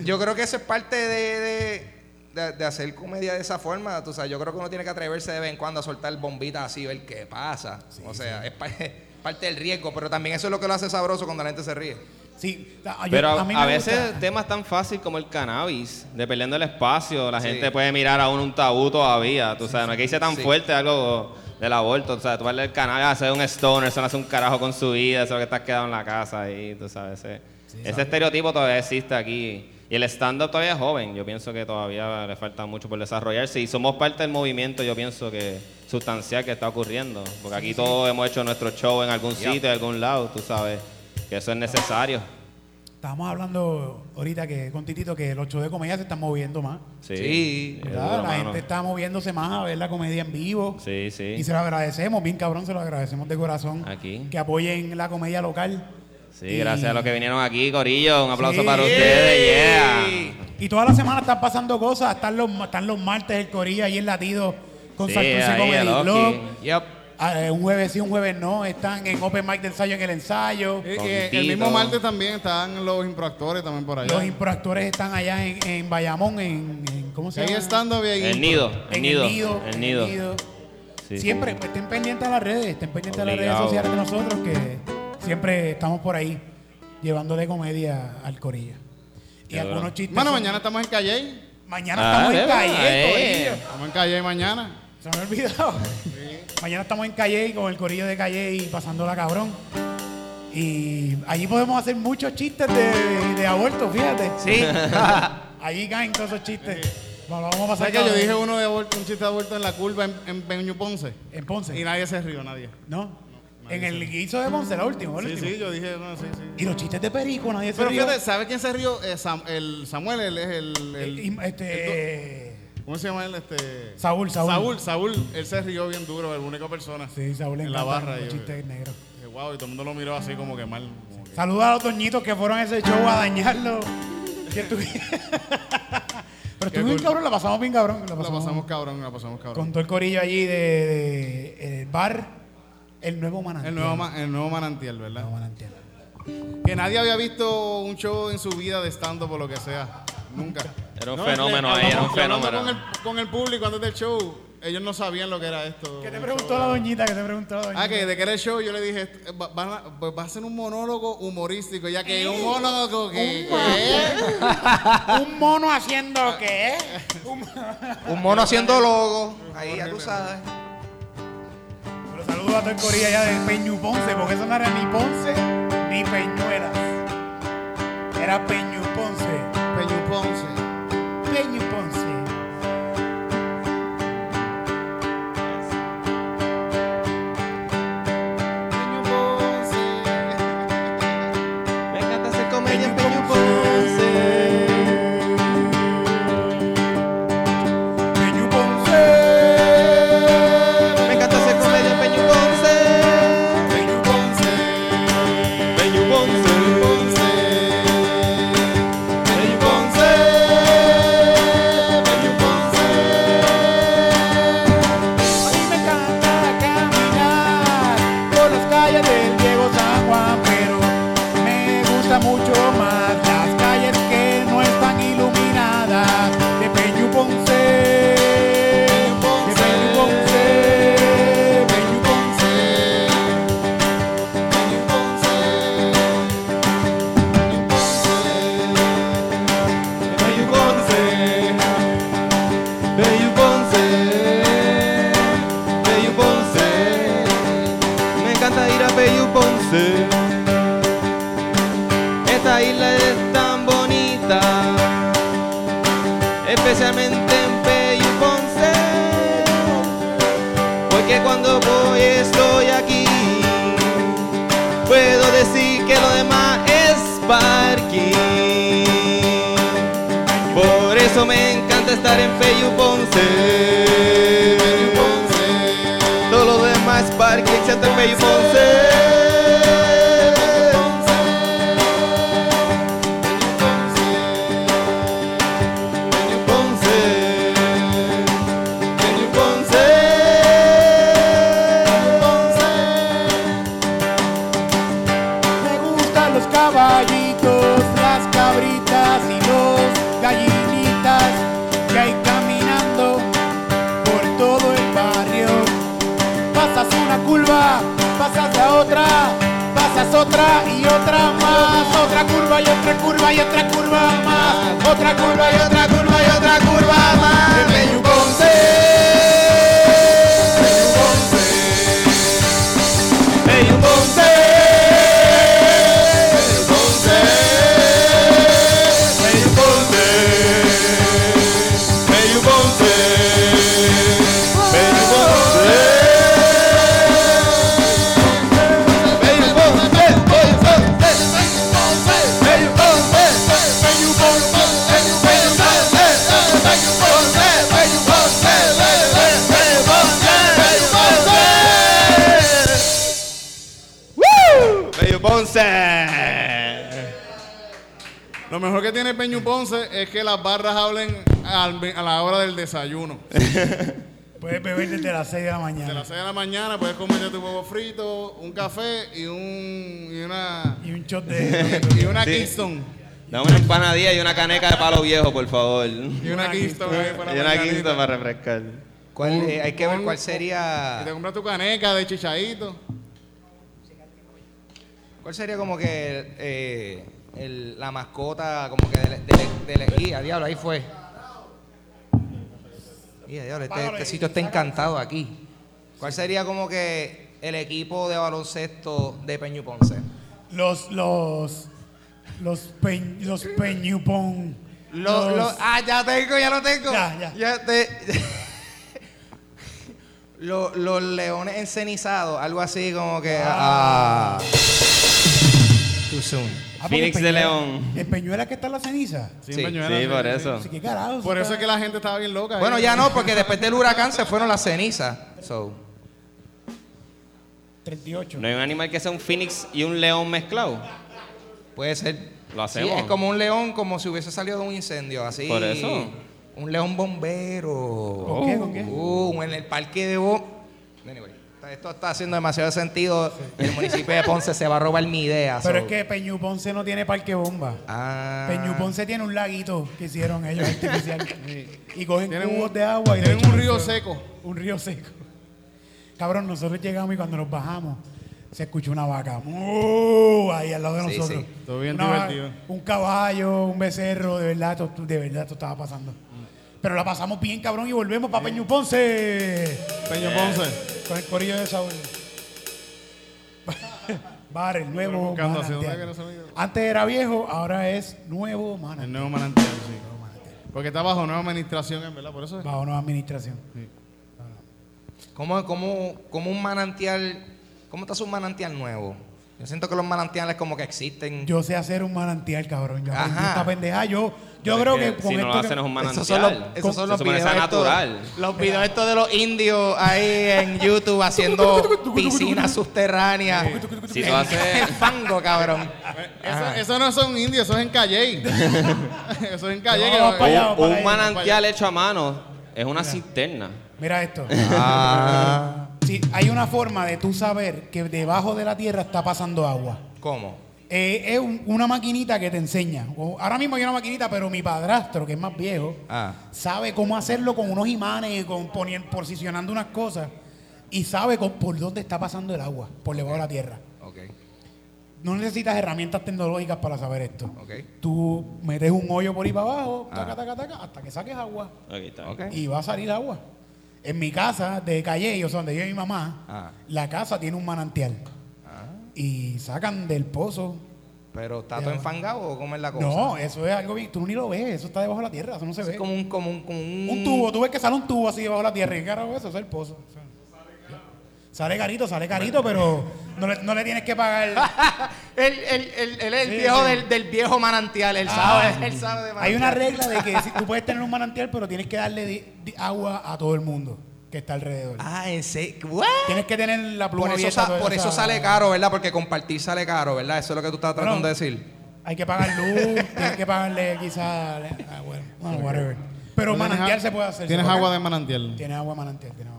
Yo creo que eso es parte de, de, de- de hacer comedia de esa forma. Tú sabes, yo creo que uno tiene que atreverse de vez en cuando a soltar bombitas así, ver qué pasa. o sea, es pa- parte del riesgo, pero también eso es lo que lo hace sabroso cuando la gente se ríe. Sí, yo- Pero a, mí a veces gusta- temas tan fácil como el cannabis, dependiendo del espacio, la Sí. gente puede mirar a uno un tabú todavía. Tú sabes, no es que dice tan Sí. fuerte algo del aborto. O sea, tú vas el cannabis a hacer un stoner, eso no hace un carajo con su vida, eso es lo que estás quedado en la casa ahí, tú sabes. Ese, ese estereotipo todavía existe aquí. Y el stand-up todavía es joven. Yo pienso que todavía le falta mucho por desarrollarse. Y somos parte del movimiento, yo pienso que sustancial que está ocurriendo. Porque aquí todos hemos hecho nuestro show en algún sitio, en algún lado, tú sabes. Que eso es necesario. Estábamos hablando ahorita que con Titito que los shows de comedia se están moviendo más. Sí. Sí, La mano. gente está moviéndose más a ver la comedia en vivo. Sí, sí. Y se lo agradecemos, bien cabrón, se lo agradecemos de corazón. Aquí. Que apoyen la comedia local. Sí, Y- gracias a los que vinieron aquí, Corillo. Un aplauso Sí. para ustedes, yeah. Y toda la semana están pasando cosas. Están los, están los martes el Corillo ahí en Latido con Sí, Santurce Comedy el. Yep. Ah, eh, un jueves sí, un jueves no. Están en Open Mic de ensayo en el ensayo. Y- y Con el mismo martes también están los improactores también por allá. Los improactores están allá en, en Bayamón, en, en- ¿cómo se Ahí llama? estando bien. El nido, el En nido, el nido. el nido. Sí. Siempre estén pendientes a las redes, estén pendientes a las redes Obligado. sociales de nosotros que siempre estamos por ahí llevándole comedia al Corillo. Y Qué algunos duro. chistes. Bueno, son- mañana estamos en Calle. Mañana Ah, estamos en de calle, eh. Corillo. Estamos en Calle mañana. Se me ha olvidado. Mañana estamos en Calle con el corillo de Calle y pasándola cabrón. Y allí podemos hacer muchos chistes de, de aborto, fíjate. Sí. Allí caen todos esos chistes. Bueno, vamos a pasar ¿Sabes que yo cabrón. dije uno de aborto, un chiste de aborto en la curva en, en Peñu Ponce? en Ponce. Y nadie se rió, nadie. ¿No? En el guiso de Ponce, la última, Sí, último. sí, yo dije, no, sí, sí. Y los chistes de Perico, nadie se Pero rió. fíjate, ¿sabe quién se rió? Eh, Sam- el Samuel, él es el... el- Y- este, ¿Cómo se llama él? Este... Saúl, Saúl. Saúl, Saúl, él se rió bien duro, el única persona. Sí, Saúl le En la encantan barra. los yo- chistes negros. dije, wow, y todo el mundo lo miró así como que mal. como que- Saluda a los doñitos que fueron a ese show a dañarlo. Que estuvi- Pero estuvo bien cool. cabrón, la pasamos bien cabrón. La La pasamos, pasamos cabrón, la pasamos cabrón. con todo el corillo allí de, de- el bar El Nuevo Manantial. El nuevo, ma- el nuevo manantial, ¿verdad? Nuevo Manantial. Que nadie había visto un show en su vida de stand-up o lo que sea. Nunca. Era un No, fenómeno le- ahí, era un hablando fenómeno. Con el, con el público antes del show, ellos no sabían lo que era esto. ¿Qué te Un preguntó show. la doñita? ¿Qué te preguntó la doñita? Ah, que de qué era el show, yo le dije, eh, va, van a, pues va a ser un monólogo humorístico, ya que un monólogo que... que- ¿Un mono haciendo qué? Un mono haciendo logo. Ahí ya tú sabes. Pero saludo a todo el corillo allá de Peñu Ponce, porque eso no era ni Ponce ni Peñuelas. Era Peñu Ponce. Peñu Ponce. Peñu Ponce. Ponce es que las barras hablen al a la hora del desayuno. Puedes beber desde las 6 de la De mañana. las 6 de la mañana puedes comerte tu huevo frito, un café y un y una Y un shot de... y una Sí. Kingston. Dame una empanadilla y una caneca de palo viejo, por favor. Y Y una Kingston ahí para una mañanita. quinta para refrescar. ¿Cuál, eh, hay que ver un- cuál Y te sería. compras tu caneca de chichadito. ¿Cuál sería como que eh, el- la mascota, como que del, del- y, a diablo, ahí fue. Y a diablo, este, este sitio está encantado aquí. ¿Cuál sería como que el equipo de baloncesto de Peñu Ponce? Los, los, los, peñ, los. Lo- los- lo- ah, ya tengo, ya lo tengo. Ya, ya. te- Lo- los leones encenizados, algo así como que. Ah. Too soon. Ah, Phoenix de León. ¿En Peñuela que está la ceniza? Sí, Sí, Peñuela, Sí, por eso. Así que carajo. Por eso está- es que la gente estaba bien loca. Bueno, ahí. ya no, porque después del huracán se fueron las cenizas. So, 38. ¿No hay un animal que sea un phoenix y un león mezclado? puede ser. Lo Sí, hacemos. es como un león, como si hubiese salido de un incendio, así. Por eso. Un león bombero. ¿Con qué? ¿Con qué? Uh, en el parque de Bo. Esto está haciendo demasiado sentido. El municipio de Ponce se va a robar mi idea. Pero so- es que Peñu Ponce no tiene parque bomba. Ah. Peñu Ponce tiene un laguito que hicieron ellos artificial. y cogen Tienen cubos un- de agua y tienen un río seco. Un río seco. Cabrón, nosotros llegamos y cuando nos bajamos se escuchó una vaca. ¡Mu! Ahí al lado de Sí, nosotros. sí. Todo bien Una divertido. Un caballo, un becerro, de verdad, de verdad, esto estaba pasando. Pero la pasamos bien, cabrón, y volvemos para Peñu Ponce. Peñu Ponce. Con el corillo de Saúl. Bar, el nuevo manantial. el. Antes era viejo, ahora es nuevo El manantial. nuevo manantial, sí. Porque está bajo nueva administración, en verdad. Por eso es. Bajo nueva administración. ¿Cómo, cómo, cómo un manantial. ¿Cómo está un manantial nuevo? Yo siento que los manantiales como que existen. Yo sé hacer un manantial, cabrón. Yo aprendí Ajá. esta pendeja. Yo, yo Pero creo es que con si no lo que- hacen es un manantial. Esos son los, esos son Se los supone que videos sea estos- natural. los videos estos de los indios ahí en YouTube haciendo piscinas subterráneas. Si tú en, haces- en fango, cabrón. Eso, eso no son indios, eso es en Calle. eso es en Calle. No, que- vamos para allá, vamos para Un allá. manantial hecho a mano es una cisterna. Mira esto. Ah. Sí, hay una forma de tú saber que debajo de la tierra está pasando agua. ¿Cómo? Eh, es un- una maquinita que te enseña. O- Ahora mismo hay una maquinita, pero mi padrastro, que es más viejo, Ah. sabe cómo hacerlo con unos imanes, con poniendo, posicionando unas cosas, y sabe con- por dónde está pasando el agua, por debajo de la tierra. Ok, No necesitas herramientas tecnológicas para saber esto. ok. Tú metes un hoyo por ahí para abajo, taca, Ah. taca, taca, hasta que saques agua. Ok, está bien. Ok. Y va a salir agua. En mi casa de Calle, o sea, donde yo y mi mamá, Ah. la casa tiene un manantial. Y sacan del pozo. Pero está todo enfangado o cómo es la cosa. No, eso es algo bien. Tú ni lo ves, eso está debajo de la tierra, eso no se ve. es como un, como un, como un, Un tubo, tú ves que sale un tubo así debajo de la tierra. ¿Y qué carajo es eso? Eso es el pozo. O sea, Sale carito, sale carito, pero no le, no le tienes que pagar. Él, él, él, él es el Sí, viejo sí. Del, del viejo manantial, él Ah, sabe, él sabe de Hay una manantial. regla de que si- tú puedes tener un manantial, pero tienes que darle di- di- agua a todo el mundo que está alrededor. Ah, ¿en serio? ¿What? Tienes que tener la pluma Por, eso, abierta sa- toda por eso sale caro, ¿verdad? Porque compartir sale caro, ¿verdad? Eso es lo que tú estás Bueno, tratando de decir. Hay que pagar luz, tienes que pagarle quizás. Ah, bueno, bueno, whatever. Pero ¿Tienes manantial a- se puede hacer. Tienes se puede. agua de manantial. Tienes agua manantial, tienes agua manantial.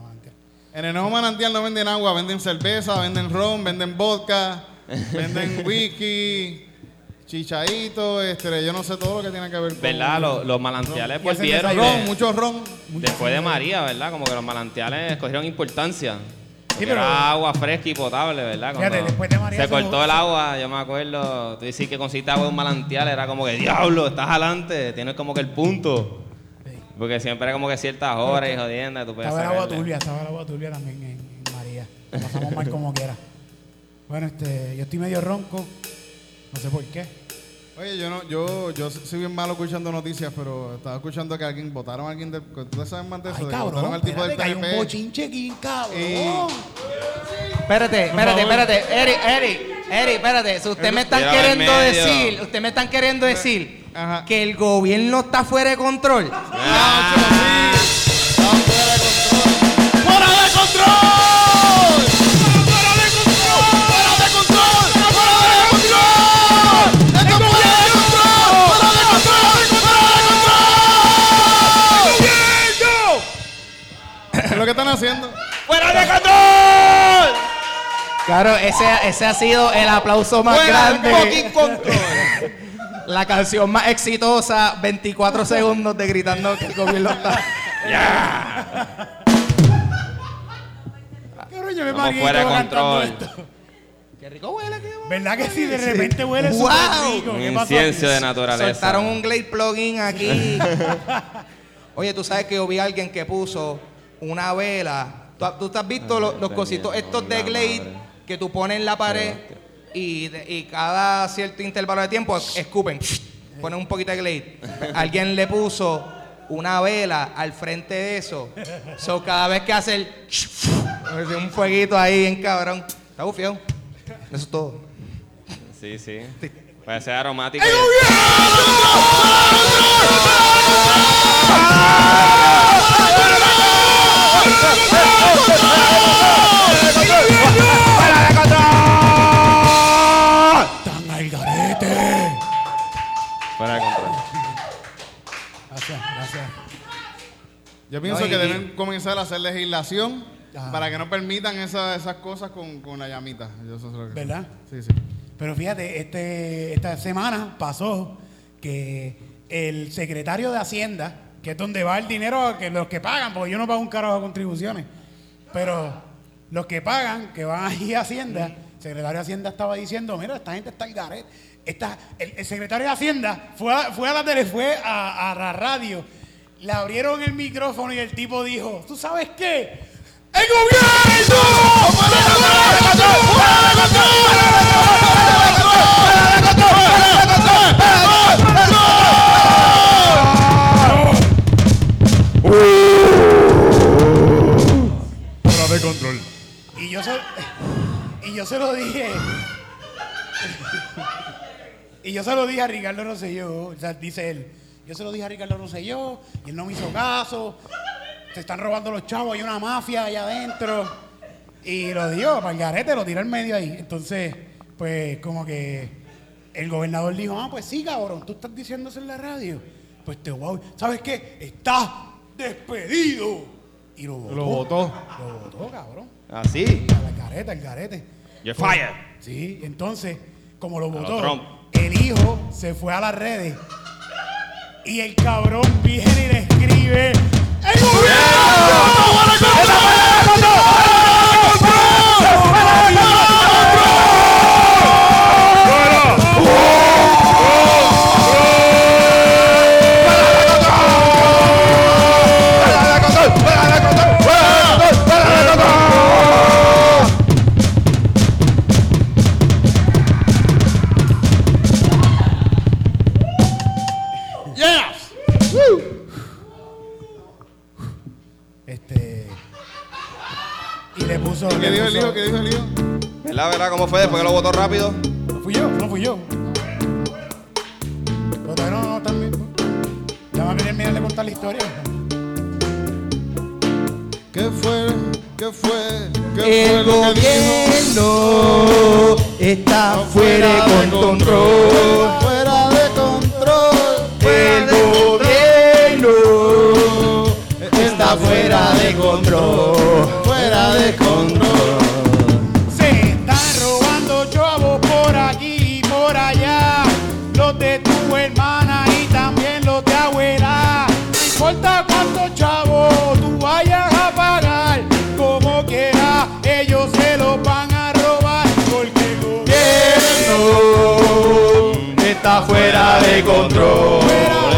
En el nuevo manantial no venden agua, venden cerveza, venden ron, venden vodka, venden whisky, chichaito, este, yo no sé todo lo que tiene que ver con ¿Verdad? Los, los manantiales hacen volvieron. ron, de- mucho ron. Después de María, ¿verdad? Como que los manantiales cogieron importancia. Pero- era agua fresca y potable, ¿verdad? Fíjate, después de María se se cortó lo- el agua, yo me acuerdo, tú dices que conseguiste agua de un manantial, era como que, diablo, estás adelante, tienes como que el punto. Porque siempre era como que ciertas horas y jodienda, tú puedes Estaba el agua turbia, estaba el agua turbia también en, en María. Lo pasamos mal como quiera. Bueno, este, yo estoy medio ronco. No sé por qué. Oye, yo no, yo, yo soy bien malo escuchando noticias, pero estaba escuchando que alguien votaron a alguien del, ¿ustedes saben más de eso? Ay, de cabrón, votaron al tipo del espérate, que hay un bochinche aquí, cabrón. Y- Espérate, espérate, espérate. Eric, Eric, Eric, espérate. Si usted me están queriendo decir, usted me están queriendo decir Ajá. que el gobierno está fuera de control. Ah, ¡Fuera de control! ¡Fuera de control! ¡Fuera de control! ¡Fuera de control! ¡Esto es fuera de control! ¡Fuera de control! ¡Fuera de control! ¿Qué es lo que están haciendo? ¡Fuera de control! Claro, ese, ese ha sido el aplauso más ¡Fuera de grande. fucking control! La canción más exitosa, 24 segundos de gritando que el gobierno está. Cabrón, yo me fuera de control. Qué rico huele aquí. ¿Verdad que sí? De repente huele Wow. súper rico. Un ¿Qué pasó incienso aquí? de naturaleza. Soltaron un Glade plugin aquí. Oye, tú sabes que yo vi a alguien que puso una vela. ¿Tú, tú te has visto los, los cositos estos de la Glade que tú pones en la pared y, y cada cierto intervalo de tiempo es- escupen? Ponen un poquito de Glade. Alguien le puso una vela al frente de eso. So, cada vez que hace el... un fueguito ahí en cabrón. Está bufiado. Eso es todo. Sí, sí. Puede ser aromático. ¡Tan comenzar a hacer legislación Ajá. para que no permitan esa- esas cosas con, con la llamita. Yo eso es lo que- ¿Verdad? Sí, sí. Pero fíjate, este, esta semana pasó que el secretario de Hacienda, que es donde va el dinero que los que pagan, porque yo no pago un carajo de contribuciones, pero los que pagan, que van ahí a Hacienda, el secretario de Hacienda estaba diciendo, mira, esta gente está al garete. Esta, el, el secretario de Hacienda fue a, fue a la tele, fue a, a la radio, le abrieron el micrófono y el tipo dijo, ¿tú sabes qué? ¡El gobierno! Fuera de control. Y yo se, y yo se lo dije. y yo se lo dije a Ricardo Rosselló. O sea, dice él. Yo se lo dije a Ricardo Rosselló y él no me hizo caso. Se están robando los chavos, hay una mafia allá adentro. Y lo dio para el garete, lo tiró al medio ahí. Entonces, pues como que el gobernador dijo, ah, pues sí, cabrón, tú estás diciendo eso en la radio. Pues te voy, a- ¿sabes qué? Estás despedido. Y lo votó. Lo votó. Lo votó, cabrón. Así. El garete, el garete. You're Pues, fired. Sí, entonces, como lo votó, el hijo se fue a las redes y el cabrón viene y le escribe ¡El Este. ¿Qué dijo el hijo? ¿Qué dijo el hijo? ¿Verdad, verdad? ¿Cómo fue? Después que lo votó rápido. No fui yo, no fui yo. Pero todavía no, no, también. Ya va a terminar de contar la historia. ¿Qué fue? ¿Qué fue? ¿Qué El fue lo que dijo? gobierno está fuera de control. Fuera de control. El gobierno está fuera de control. Fuera de control. Se están robando chavos por aquí y por allá. Los de tu hermana y también los de abuela. No importa cuántos chavos tú vayas a pagar. Como quiera, ellos se los van a robar. Porque el gobierno está fuera de control.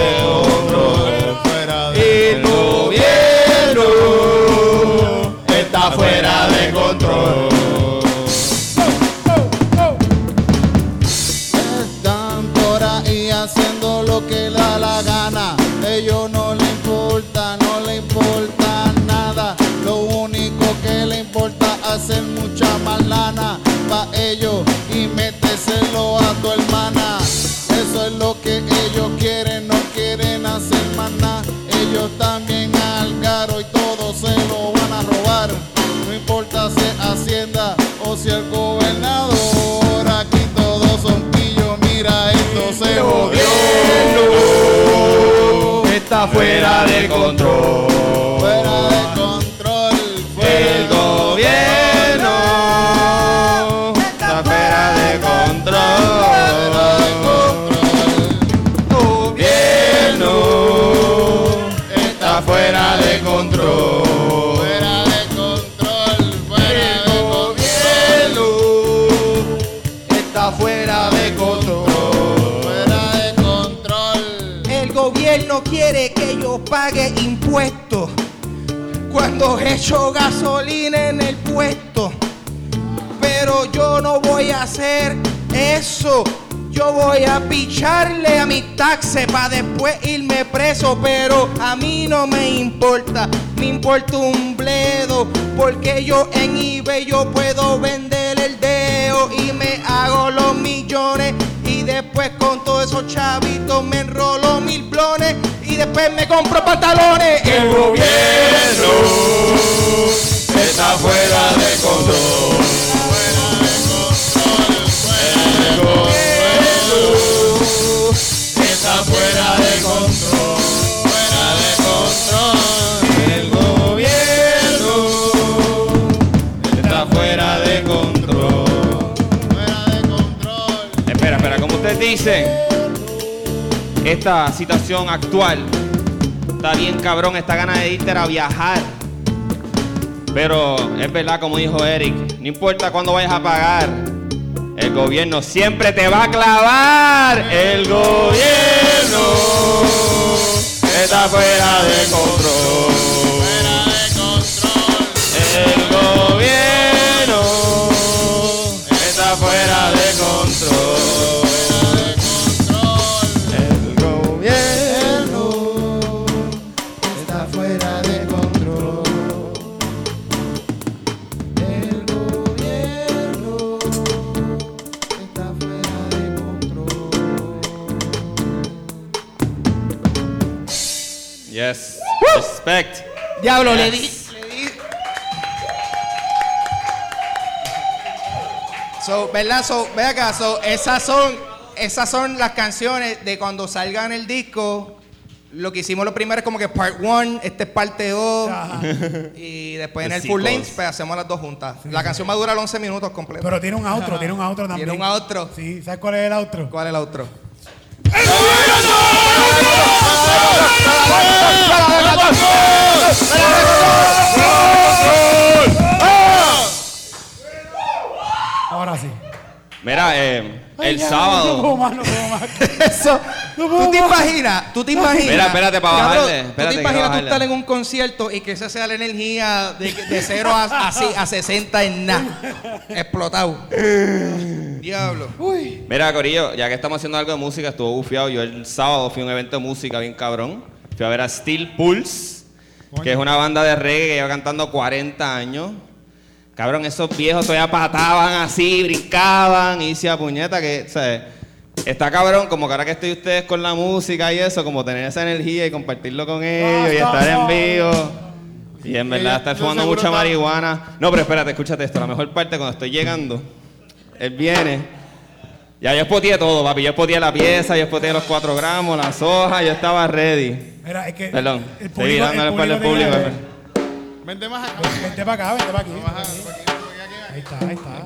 De control. Fuera de control, El gobierno está fuera de control. fuera de control. Gobierno está fuera de control. Fuera de control, fuera de control. Está fuera de control. Fuera de control. El gobierno quiere que pague impuestos cuando echo gasolina en el puesto. Pero yo no voy a hacer eso. Yo voy a picharle a mi taxe para después irme preso. Pero a mí no me importa, me importa un bledo. Porque yo en eBay yo puedo vender el dedo y me hago los millones. Y después con todos esos chavitos me enrolo mil blones. Y después me compro pantalones. El gobierno Está fuera de control. Está fuera de control. Fuera de control. El gobierno está fuera de control. Fuera de control. Espera, espera, como ustedes dicen, esta situación actual está bien cabrón, esta gana de irte a viajar. Pero es verdad, como dijo Eric, no importa cuándo vayas a pagar, el gobierno siempre te va a clavar. El gobierno está fuera de control. Respect. Diablo, le di. Le di. So, ¿verdad? So, ve acá, so, esas son, esas son las canciones de cuando salgan el disco. Lo que hicimos lo primero es como que part one, este es parte 2. Y después en el full length, pues hacemos las dos juntas. La canción va a durar 11 minutos completos. Pero tiene un outro, tiene un outro también. ¿Tiene un outro? Sí, ¿sabes cuál es el outro? ¿Cuál es el outro? Ahora sí. Mira, eh, el ya, sábado. No puedo más, no puedo más. Eso. ¿Tú te imaginas? ¿Tú te imaginas? Mira, espérate, pa' Cabrón, bajarle, ¿Tú espérate te imaginas tú estar en un concierto y que esa sea la energía de, de 0 a, así, a 60 en nada? Explotado. Diablo. Mira, Corillo, ya que estamos haciendo algo de música, estuvo bufiado. Yo el sábado fui a un evento de música bien cabrón. Fui a ver a Steel Pulse. que es una banda de reggae que lleva cantando 40 años. Cabrón, esos viejos todavía pataban así, brincaban y se puñeta que, ¿sabes? Está cabrón, como que ahora que estoy ustedes con la música y eso, como tener esa energía y compartirlo con ellos y estar en vivo. Y en verdad estar fumando mucha marihuana. No, pero espérate, escúchate esto. La mejor parte cuando estoy llegando, él viene. Ya yo espoteé todo, papi. Yo espoteé la pieza, yo espoteé los 4 gramos, las hojas, yo estaba ready. Mira, es que Perdón, el estoy dándole el el público Vente más acá. Vente para acá, vente para aquí. Ahí está, ahí está.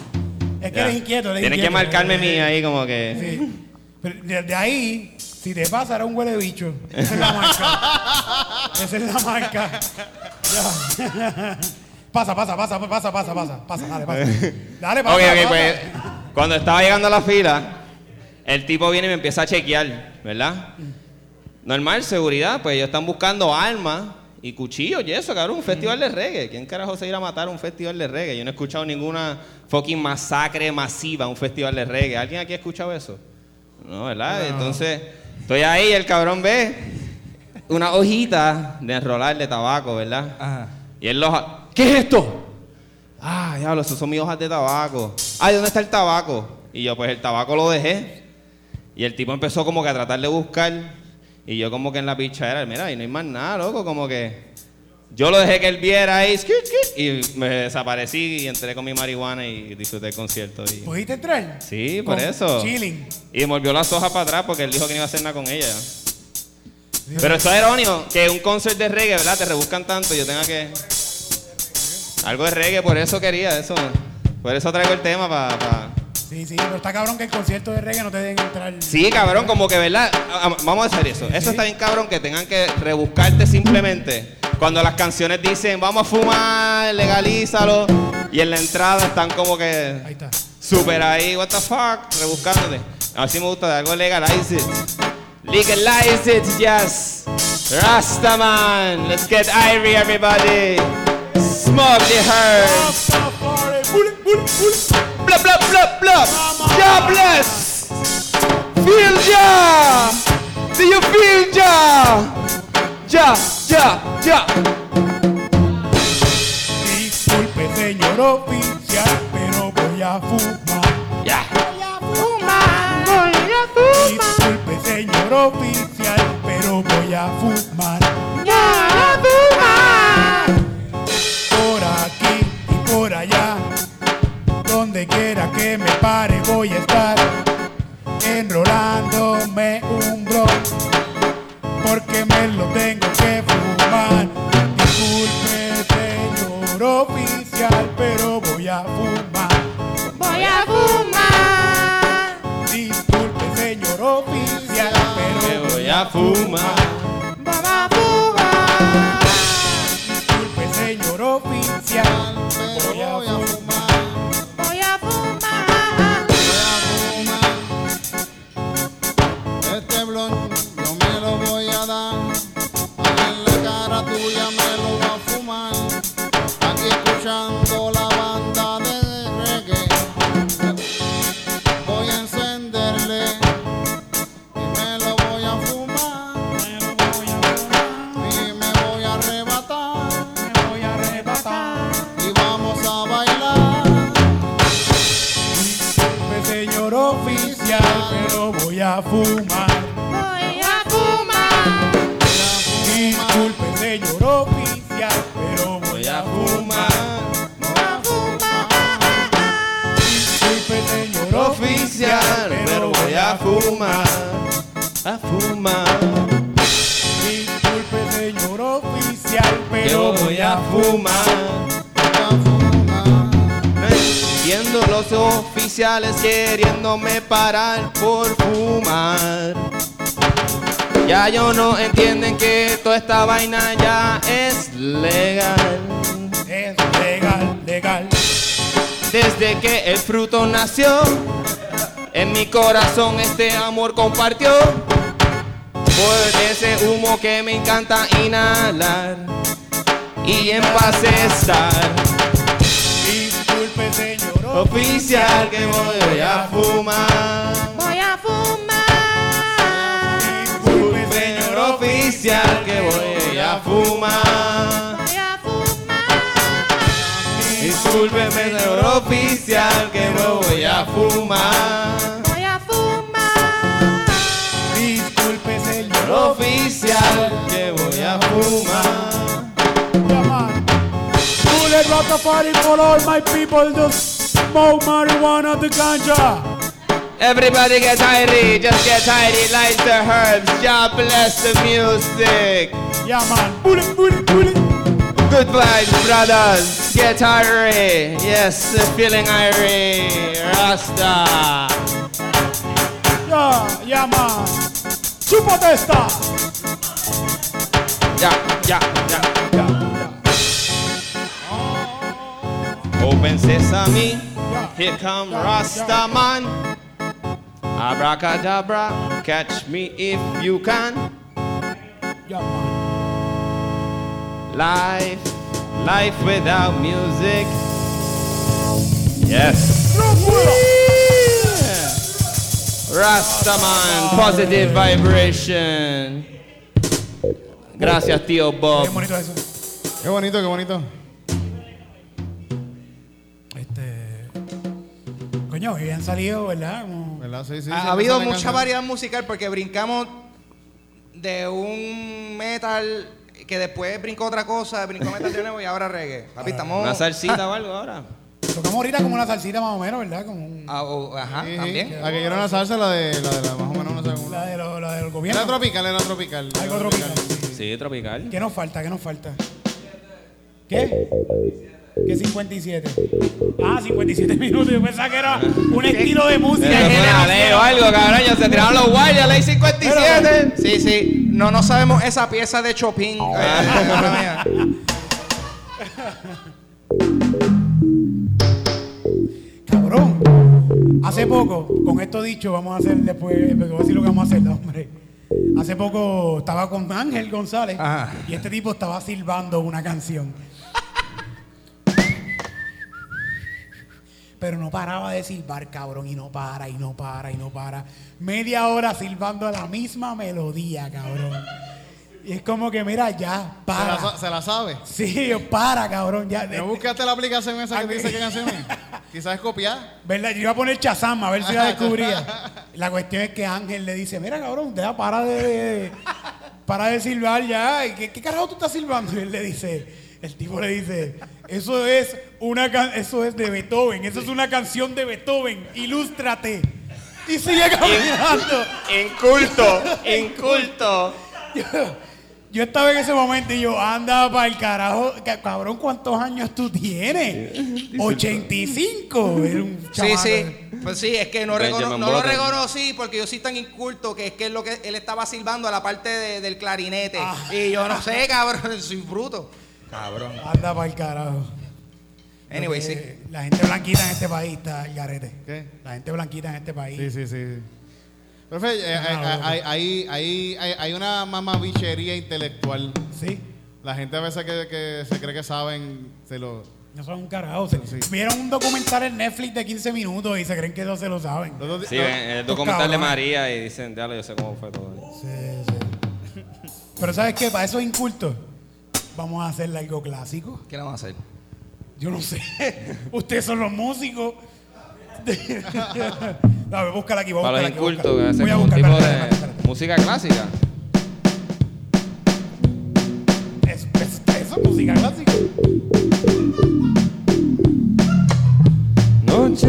Es que Ya. eres inquieto, eres Tienes que marcarme Eh, mí ahí como que... Sí. Pero de, de ahí, si te pasa, era un huele bicho. Esa es la marca. Esa es la marca. Ya. Pasa, pasa, pasa, pasa, pasa, pasa. Pasa, dale, pasa. Dale, pasa. Ok, ok, pasa. pues cuando estaba llegando a la fila, el tipo viene y me empieza a chequear, ¿verdad? Normal, seguridad, pues ellos están buscando armas y cuchillos y eso, cabrón, un festival de reggae. ¿Quién carajo se irá a matar a un festival de reggae? Yo no he escuchado ninguna fucking masacre masiva a un festival de reggae. ¿Alguien aquí ha escuchado eso? No, ¿verdad? Entonces, estoy ahí y el cabrón ve una hojita de enrolar de tabaco, ¿verdad? Ajá. Y él los... ¿Qué es esto? Ah, diablo, esas son mis hojas de tabaco. Ay, ¿dónde está el tabaco? Y yo, pues el tabaco lo dejé. Y el tipo empezó como que a tratar de buscar. Y yo como que en la pichadera, mira, y no hay más nada, loco, como que... Yo lo dejé que él viera ahí, y me desaparecí y entré con mi marihuana y disfruté el concierto. Y, ¿Pudiste entrar? sí, por eso. Chilling. Y me volvió las hojas para atrás porque él dijo que no iba a hacer nada con ella. Pero eso es irónico, que un concert de reggae, ¿verdad? Te rebuscan tanto, yo tenga que... Algo de reggae, por eso quería eso. Por eso traigo el tema para... Sí, sí, pero está cabrón que el concierto de reggae no te dejen entrar. Sí, cabrón, como que, ¿verdad? Ah, ah, Vamos a hacer eso. Eso está bien cabrón que tengan que rebuscarte simplemente. Cuando las canciones dicen, vamos a fumar, legalízalo. Y en la entrada están como que... Ahí está. Super ahí, what the fuck, rebuscándote. Así me gusta de algo legalize it. Legalize it, yes. Rastaman, let's get irie everybody. Smoke the. Blah blah blah blah. God bless. Feel ya. Do you feel ya? Ya, ya, ya. Disculpe, señor oficial, pero voy a fumar. Ya. Disculpe, señor oficial, pero voy a fumar. Que me pare voy a estar enrolándome un bron, porque me lo tengo que fumar. Disculpe, señor oficial, pero voy a fumar. Voy a fumar. Disculpe, señor oficial, Me pero voy a fumar. Queriéndome parar por fumar. Ya yo no entienden que toda esta vaina ya es legal. Es legal, legal. Desde que el fruto nació, en mi corazón este amor compartió. Por ese humo que me encanta inhalar y en paz estar. Disculpe, Oficial que voy a fumar. Voy a fumar. Disculpe, Señor oficial que voy a fumar. Voy a fumar. Discúlpeme, señor oficial, que me voy a fumar. Voy a fumar. Disculpe, señor. Oficial, que voy a fumar. For all my people just smoke marijuana to ganja. Everybody get tidy, just get tidy, light the herbs. God bless the music. Yeah, man. Bullet, bullet, bullet. Good vibes, brothers. Get irie. Yes, feeling irie. Rasta. Yeah, yeah, man. Chupa testa. Ya, ya, ya. Yeah, yeah. Open sesame. Here come Rasta man. Abracadabra. Catch me if you can. Life, life without music. Yes. Rastaman, positive vibration. Gracias, tío Qué Bob. bonito eso. Qué bonito, qué bonito. Coño, habían salido, ¿verdad? Como- ¿Verdad? Sí, sí, sí, ha, habido mucha variedad musical porque brincamos de un metal que después brincó otra cosa, brincó metal de nuevo y ahora reggae. Papi, estamos. Una salsita o algo ahora. Tocamos ahorita como una salsita más o menos, ¿verdad? Como un- Ah, oh, ajá, Sí, también. La que era una salsa, la de, la de la más o menos, no sé cómo. la, de lo- la del Era gobierno. tropical, era tropical. Algo era tropical. Sí, tropical. ¿Qué nos falta? ¿Qué nos falta? ¿Qué? ¿Qué 57? Ah, 57 minutos. Yo pensaba que era un estilo de música. Ley o algo, cabrón. Ya se tiraron los guardias, ley 57. Sí, sí. No, no sabemos esa pieza de Chopin. Mía. Cabrón. Hace poco, con esto dicho, vamos a hacer después, porque voy a decir lo que vamos a hacer, hombre. Hace poco estaba con Ángel González Ajá. y este tipo estaba silbando una canción. Pero no paraba de silbar, cabrón, y no para, y no para, y no para. Media hora silbando la misma melodía, cabrón. Y es como que, mira, ya, Se la, para. se la sabe. Sí, para, cabrón, ya. ¿No buscaste la aplicación esa que te dice qué canción es? Quizás es copiar. ¿Verdad? Yo iba a poner Chazam a ver si la descubría. La cuestión es que Ángel le dice, mira cabrón, ya para de, de- para de silbar ya. ¿Y ¿Qué, qué carajo tú estás silbando? Y él le dice, el tipo le dice, eso es una can- eso es de Beethoven, eso es una canción de Beethoven, ilústrate. Y sigue caminando. Inculto, inculto. Yo estaba en ese momento y yo, anda para el carajo, Ca- cabrón, ¿cuántos años tú tienes? 85. Era un Sí, sí. Pues sí, es que no, recono- no lo reconocí porque yo soy tan inculto que es que es lo que él estaba silbando a la parte de- del clarinete. Ah. Y yo no sé, cabrón, soy bruto. Cabrón. Anda para el carajo. Anyway, sí. La gente blanquita en este país está al garete. ¿Qué? La gente blanquita en este país. Sí, sí, sí. Profe, eh, eh, hay, hay, hay, hay, hay una mamabichería intelectual. Sí. La gente a veces que, que se cree que saben, se lo... No son un carajo. Se- Sí. Vieron un documental en Netflix de 15 minutos y se creen que no se lo saben. Sí, el documental de. María y dicen, déjalo, yo sé cómo fue todo. Sí, sí. Pero ¿sabes qué? Para esos incultos, vamos a hacerle algo clásico. ¿Qué le vamos a hacer? Yo no sé. Ustedes son los músicos. Dame, búscala aquí. voy a Para los buscarla aquí, voy a incultos, que buscarla. hace Voy a como un buscar, tipo de música clásica. Es, es- eso es música clásica. Noche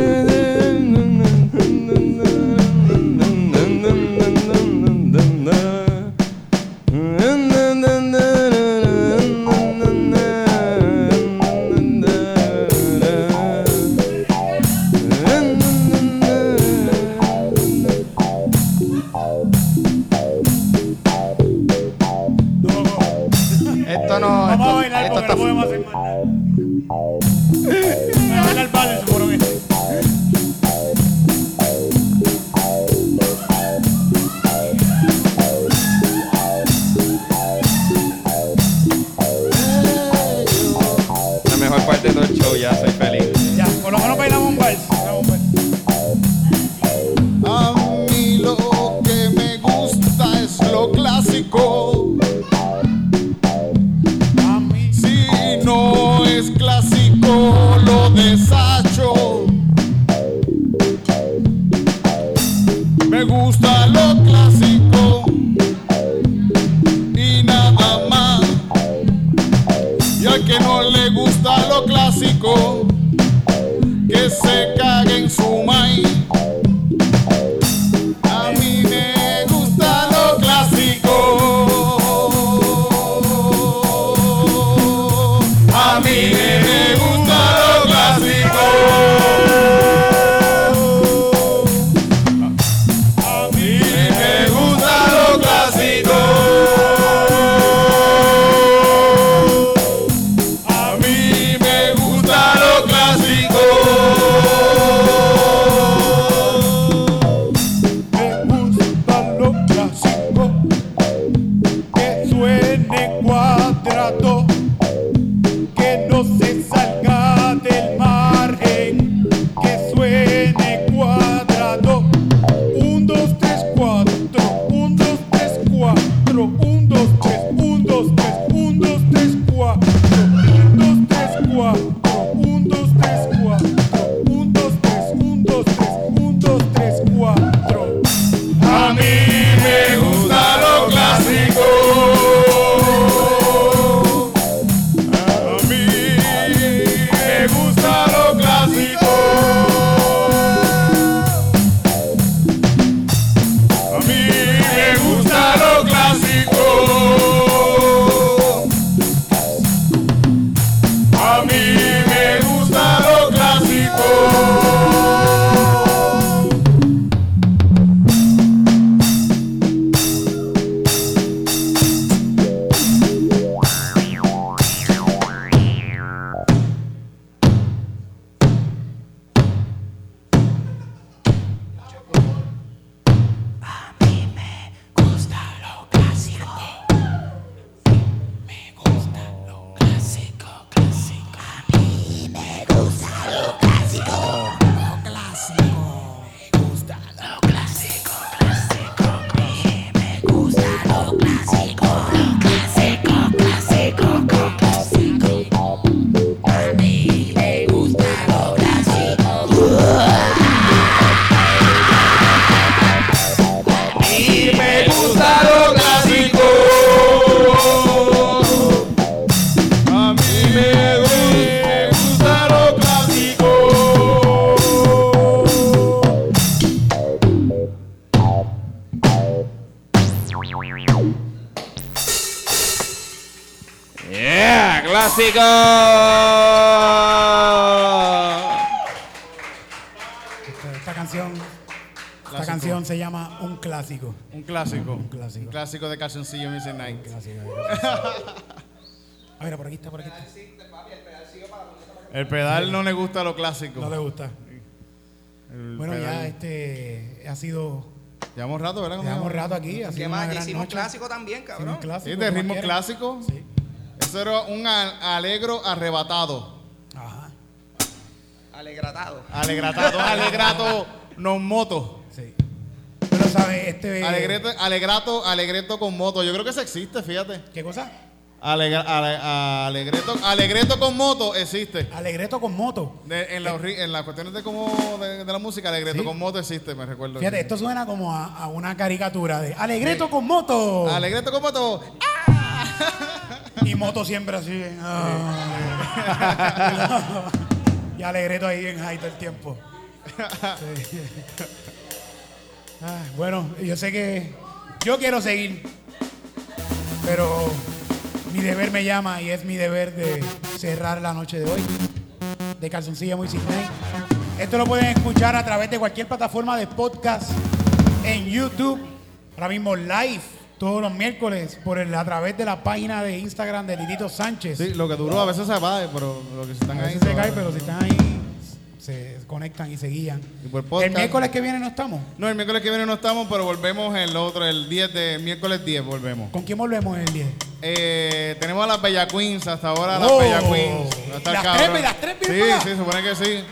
Esta, esta canción, esta canción se llama Un Clásico. Un clásico. Un clásico. clásico de Calzoncillo Music Night. Clásico. A ver, por aquí está, por aquí está. El pedal no le gusta lo clásico. No le gusta. El Bueno, pedal- ya este ha sido. Llevamos rato, ¿verdad? Llevamos rato aquí. ¿Qué más? hicimos clásico también, Hicimos cabrón. clásico, Sí, de ritmo clásico. Sí. Eso era un alegro arrebatado. Ajá. Alegratado. Alegrato, alegrato, non moto. Sí. Pero, ¿sabes? Este. Alegreto, alegrato, alegreto con moto. Yo creo que eso existe, fíjate. ¿Qué cosa? Alegra- ale- alegreto, alegreto con moto existe. Alegreto con moto. De- en, la, en las cuestiones de, como de, de la música, alegreto Sí. con moto existe, me recuerdo. Fíjate, esto suena como a, a una caricatura de Alegreto con moto. Alegreto con moto. Y moto siempre así. ah. y Alegreto ahí en high todo el tiempo. Ah, bueno, yo sé que yo quiero seguir, pero mi deber me llama y es mi deber de cerrar la noche de hoy de Calzoncilla Music Night. Esto lo pueden escuchar a través de cualquier plataforma de podcast en YouTube, ahora mismo live todos los miércoles por el, a través de la página de Instagram de Lilito Sánchez. Sí, lo que duró a veces se va, pero lo que están A ahí. veces se se cae, va. pero si están ahí se conectan y se guían. Y por podcast. El miércoles que viene no estamos. No, el miércoles que viene no estamos, pero volvemos el otro, el 10 de miércoles 10 volvemos. ¿Con quién volvemos el 10? Eh, tenemos a las Bella Queens, hasta ahora Oh. las Bella Queens. Va estar Las cabrón. tres, las tres Sí, para sí, se supone que sí.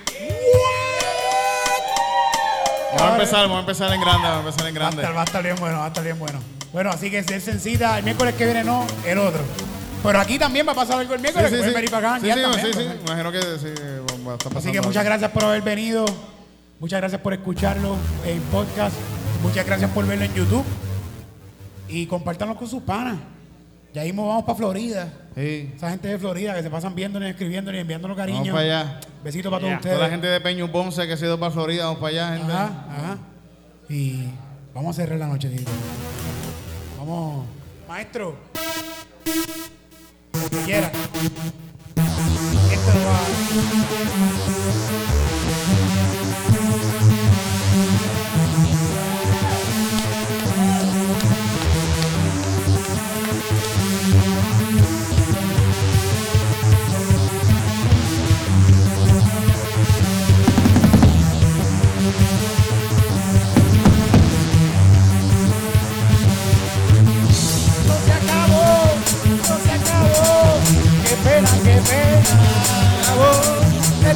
Vamos a empezar, vamos a empezar en grande, vamos a empezar en Va a, grande. estar, va a estar bien bueno, va a estar bien bueno. Bueno, así que ser sencilla, el miércoles que viene no, el otro. Pero aquí también va a pasar algo el Sí, miércoles, sí, pueden sí. venir para acá. Sí, sí, también, sí, sí. pues. Imagino que sí, va a estar pasando Así que muchas gracias por haber venido. Muchas gracias por escucharlo en podcast. Muchas gracias por verlo en YouTube. Y compártanlo con sus panas. Ya mismo vamos para Florida. Sí. Esa gente de Florida que se pasan viéndonos, escribiéndonos y enviándonos cariño. Vamos para allá. Besitos para todos ustedes. Toda la gente de Peño Ponce que se ha ido para Florida, vamos para allá, gente. Ajá, ajá. Y vamos a cerrar la noche, Tito. Maestro. Lo que. Esto va.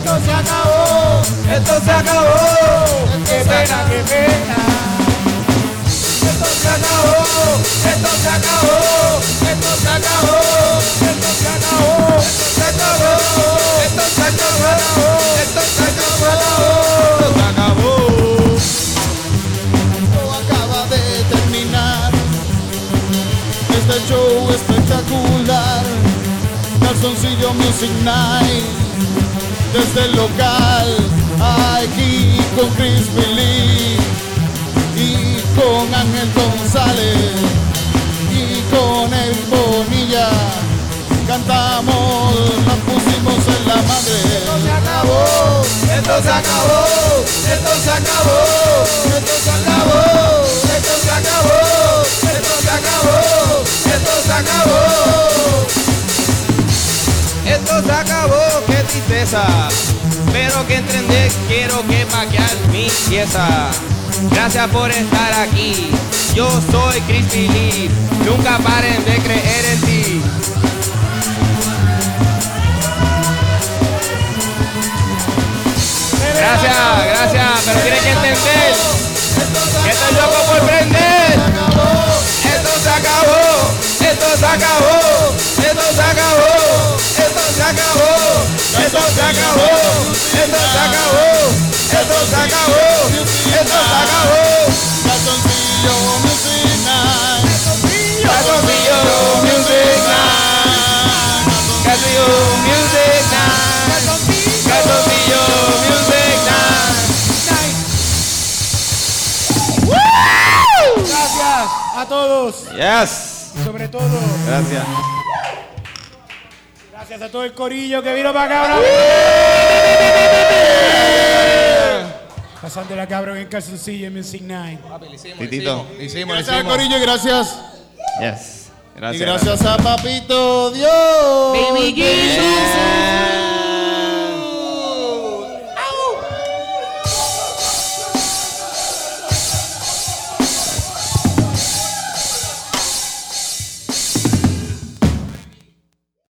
Esto se acabó, esto se acabó. Qué pena, qué pena. Esto se acabó, esto se acabó, esto se acabó, esto se acabó, esto se acabó, esto se acabó, esto se acabó. Se acabó. Acaba de terminar. Este show espectacular. Calzoncillo Music Night. Desde el local. Aquí con Chris Lee. Y con Ángel González. Y con el Bonilla. Cantamos, nos pusimos en la madre. Esto se acabó, esto se acabó, esto se acabó, esto se acabó, esto se acabó, esto se acabó, esto se acabó. Esto se acabó, Pero que entender, quiero que paquear mi pieza. Gracias por estar aquí. Yo soy Crispy Lee. Nunca paren de creer en ti. Gracias, gracias, pero tienen que entender que estoy loco por prender. Esto se acabó, esto se acabó, esto se acabó, esto se acabó, esto se acabó, esto se acabó, esto se acabó, esto se acabó. Calzoncillo Music Night. Calzoncillo Music Night. Calzoncillo Music Night. Calzoncillo Music Night. Gracias a todos. Yes. Sobre todo, Gracias. Gracias a todo el corillo que vino para acá. Pasando la cabrón en calzoncillo en Music Night. Titito. Hicimos, Gracias al Corillo y gracias. Yes. Y Gracias. gracias a Papito Dios. Baby Jesus.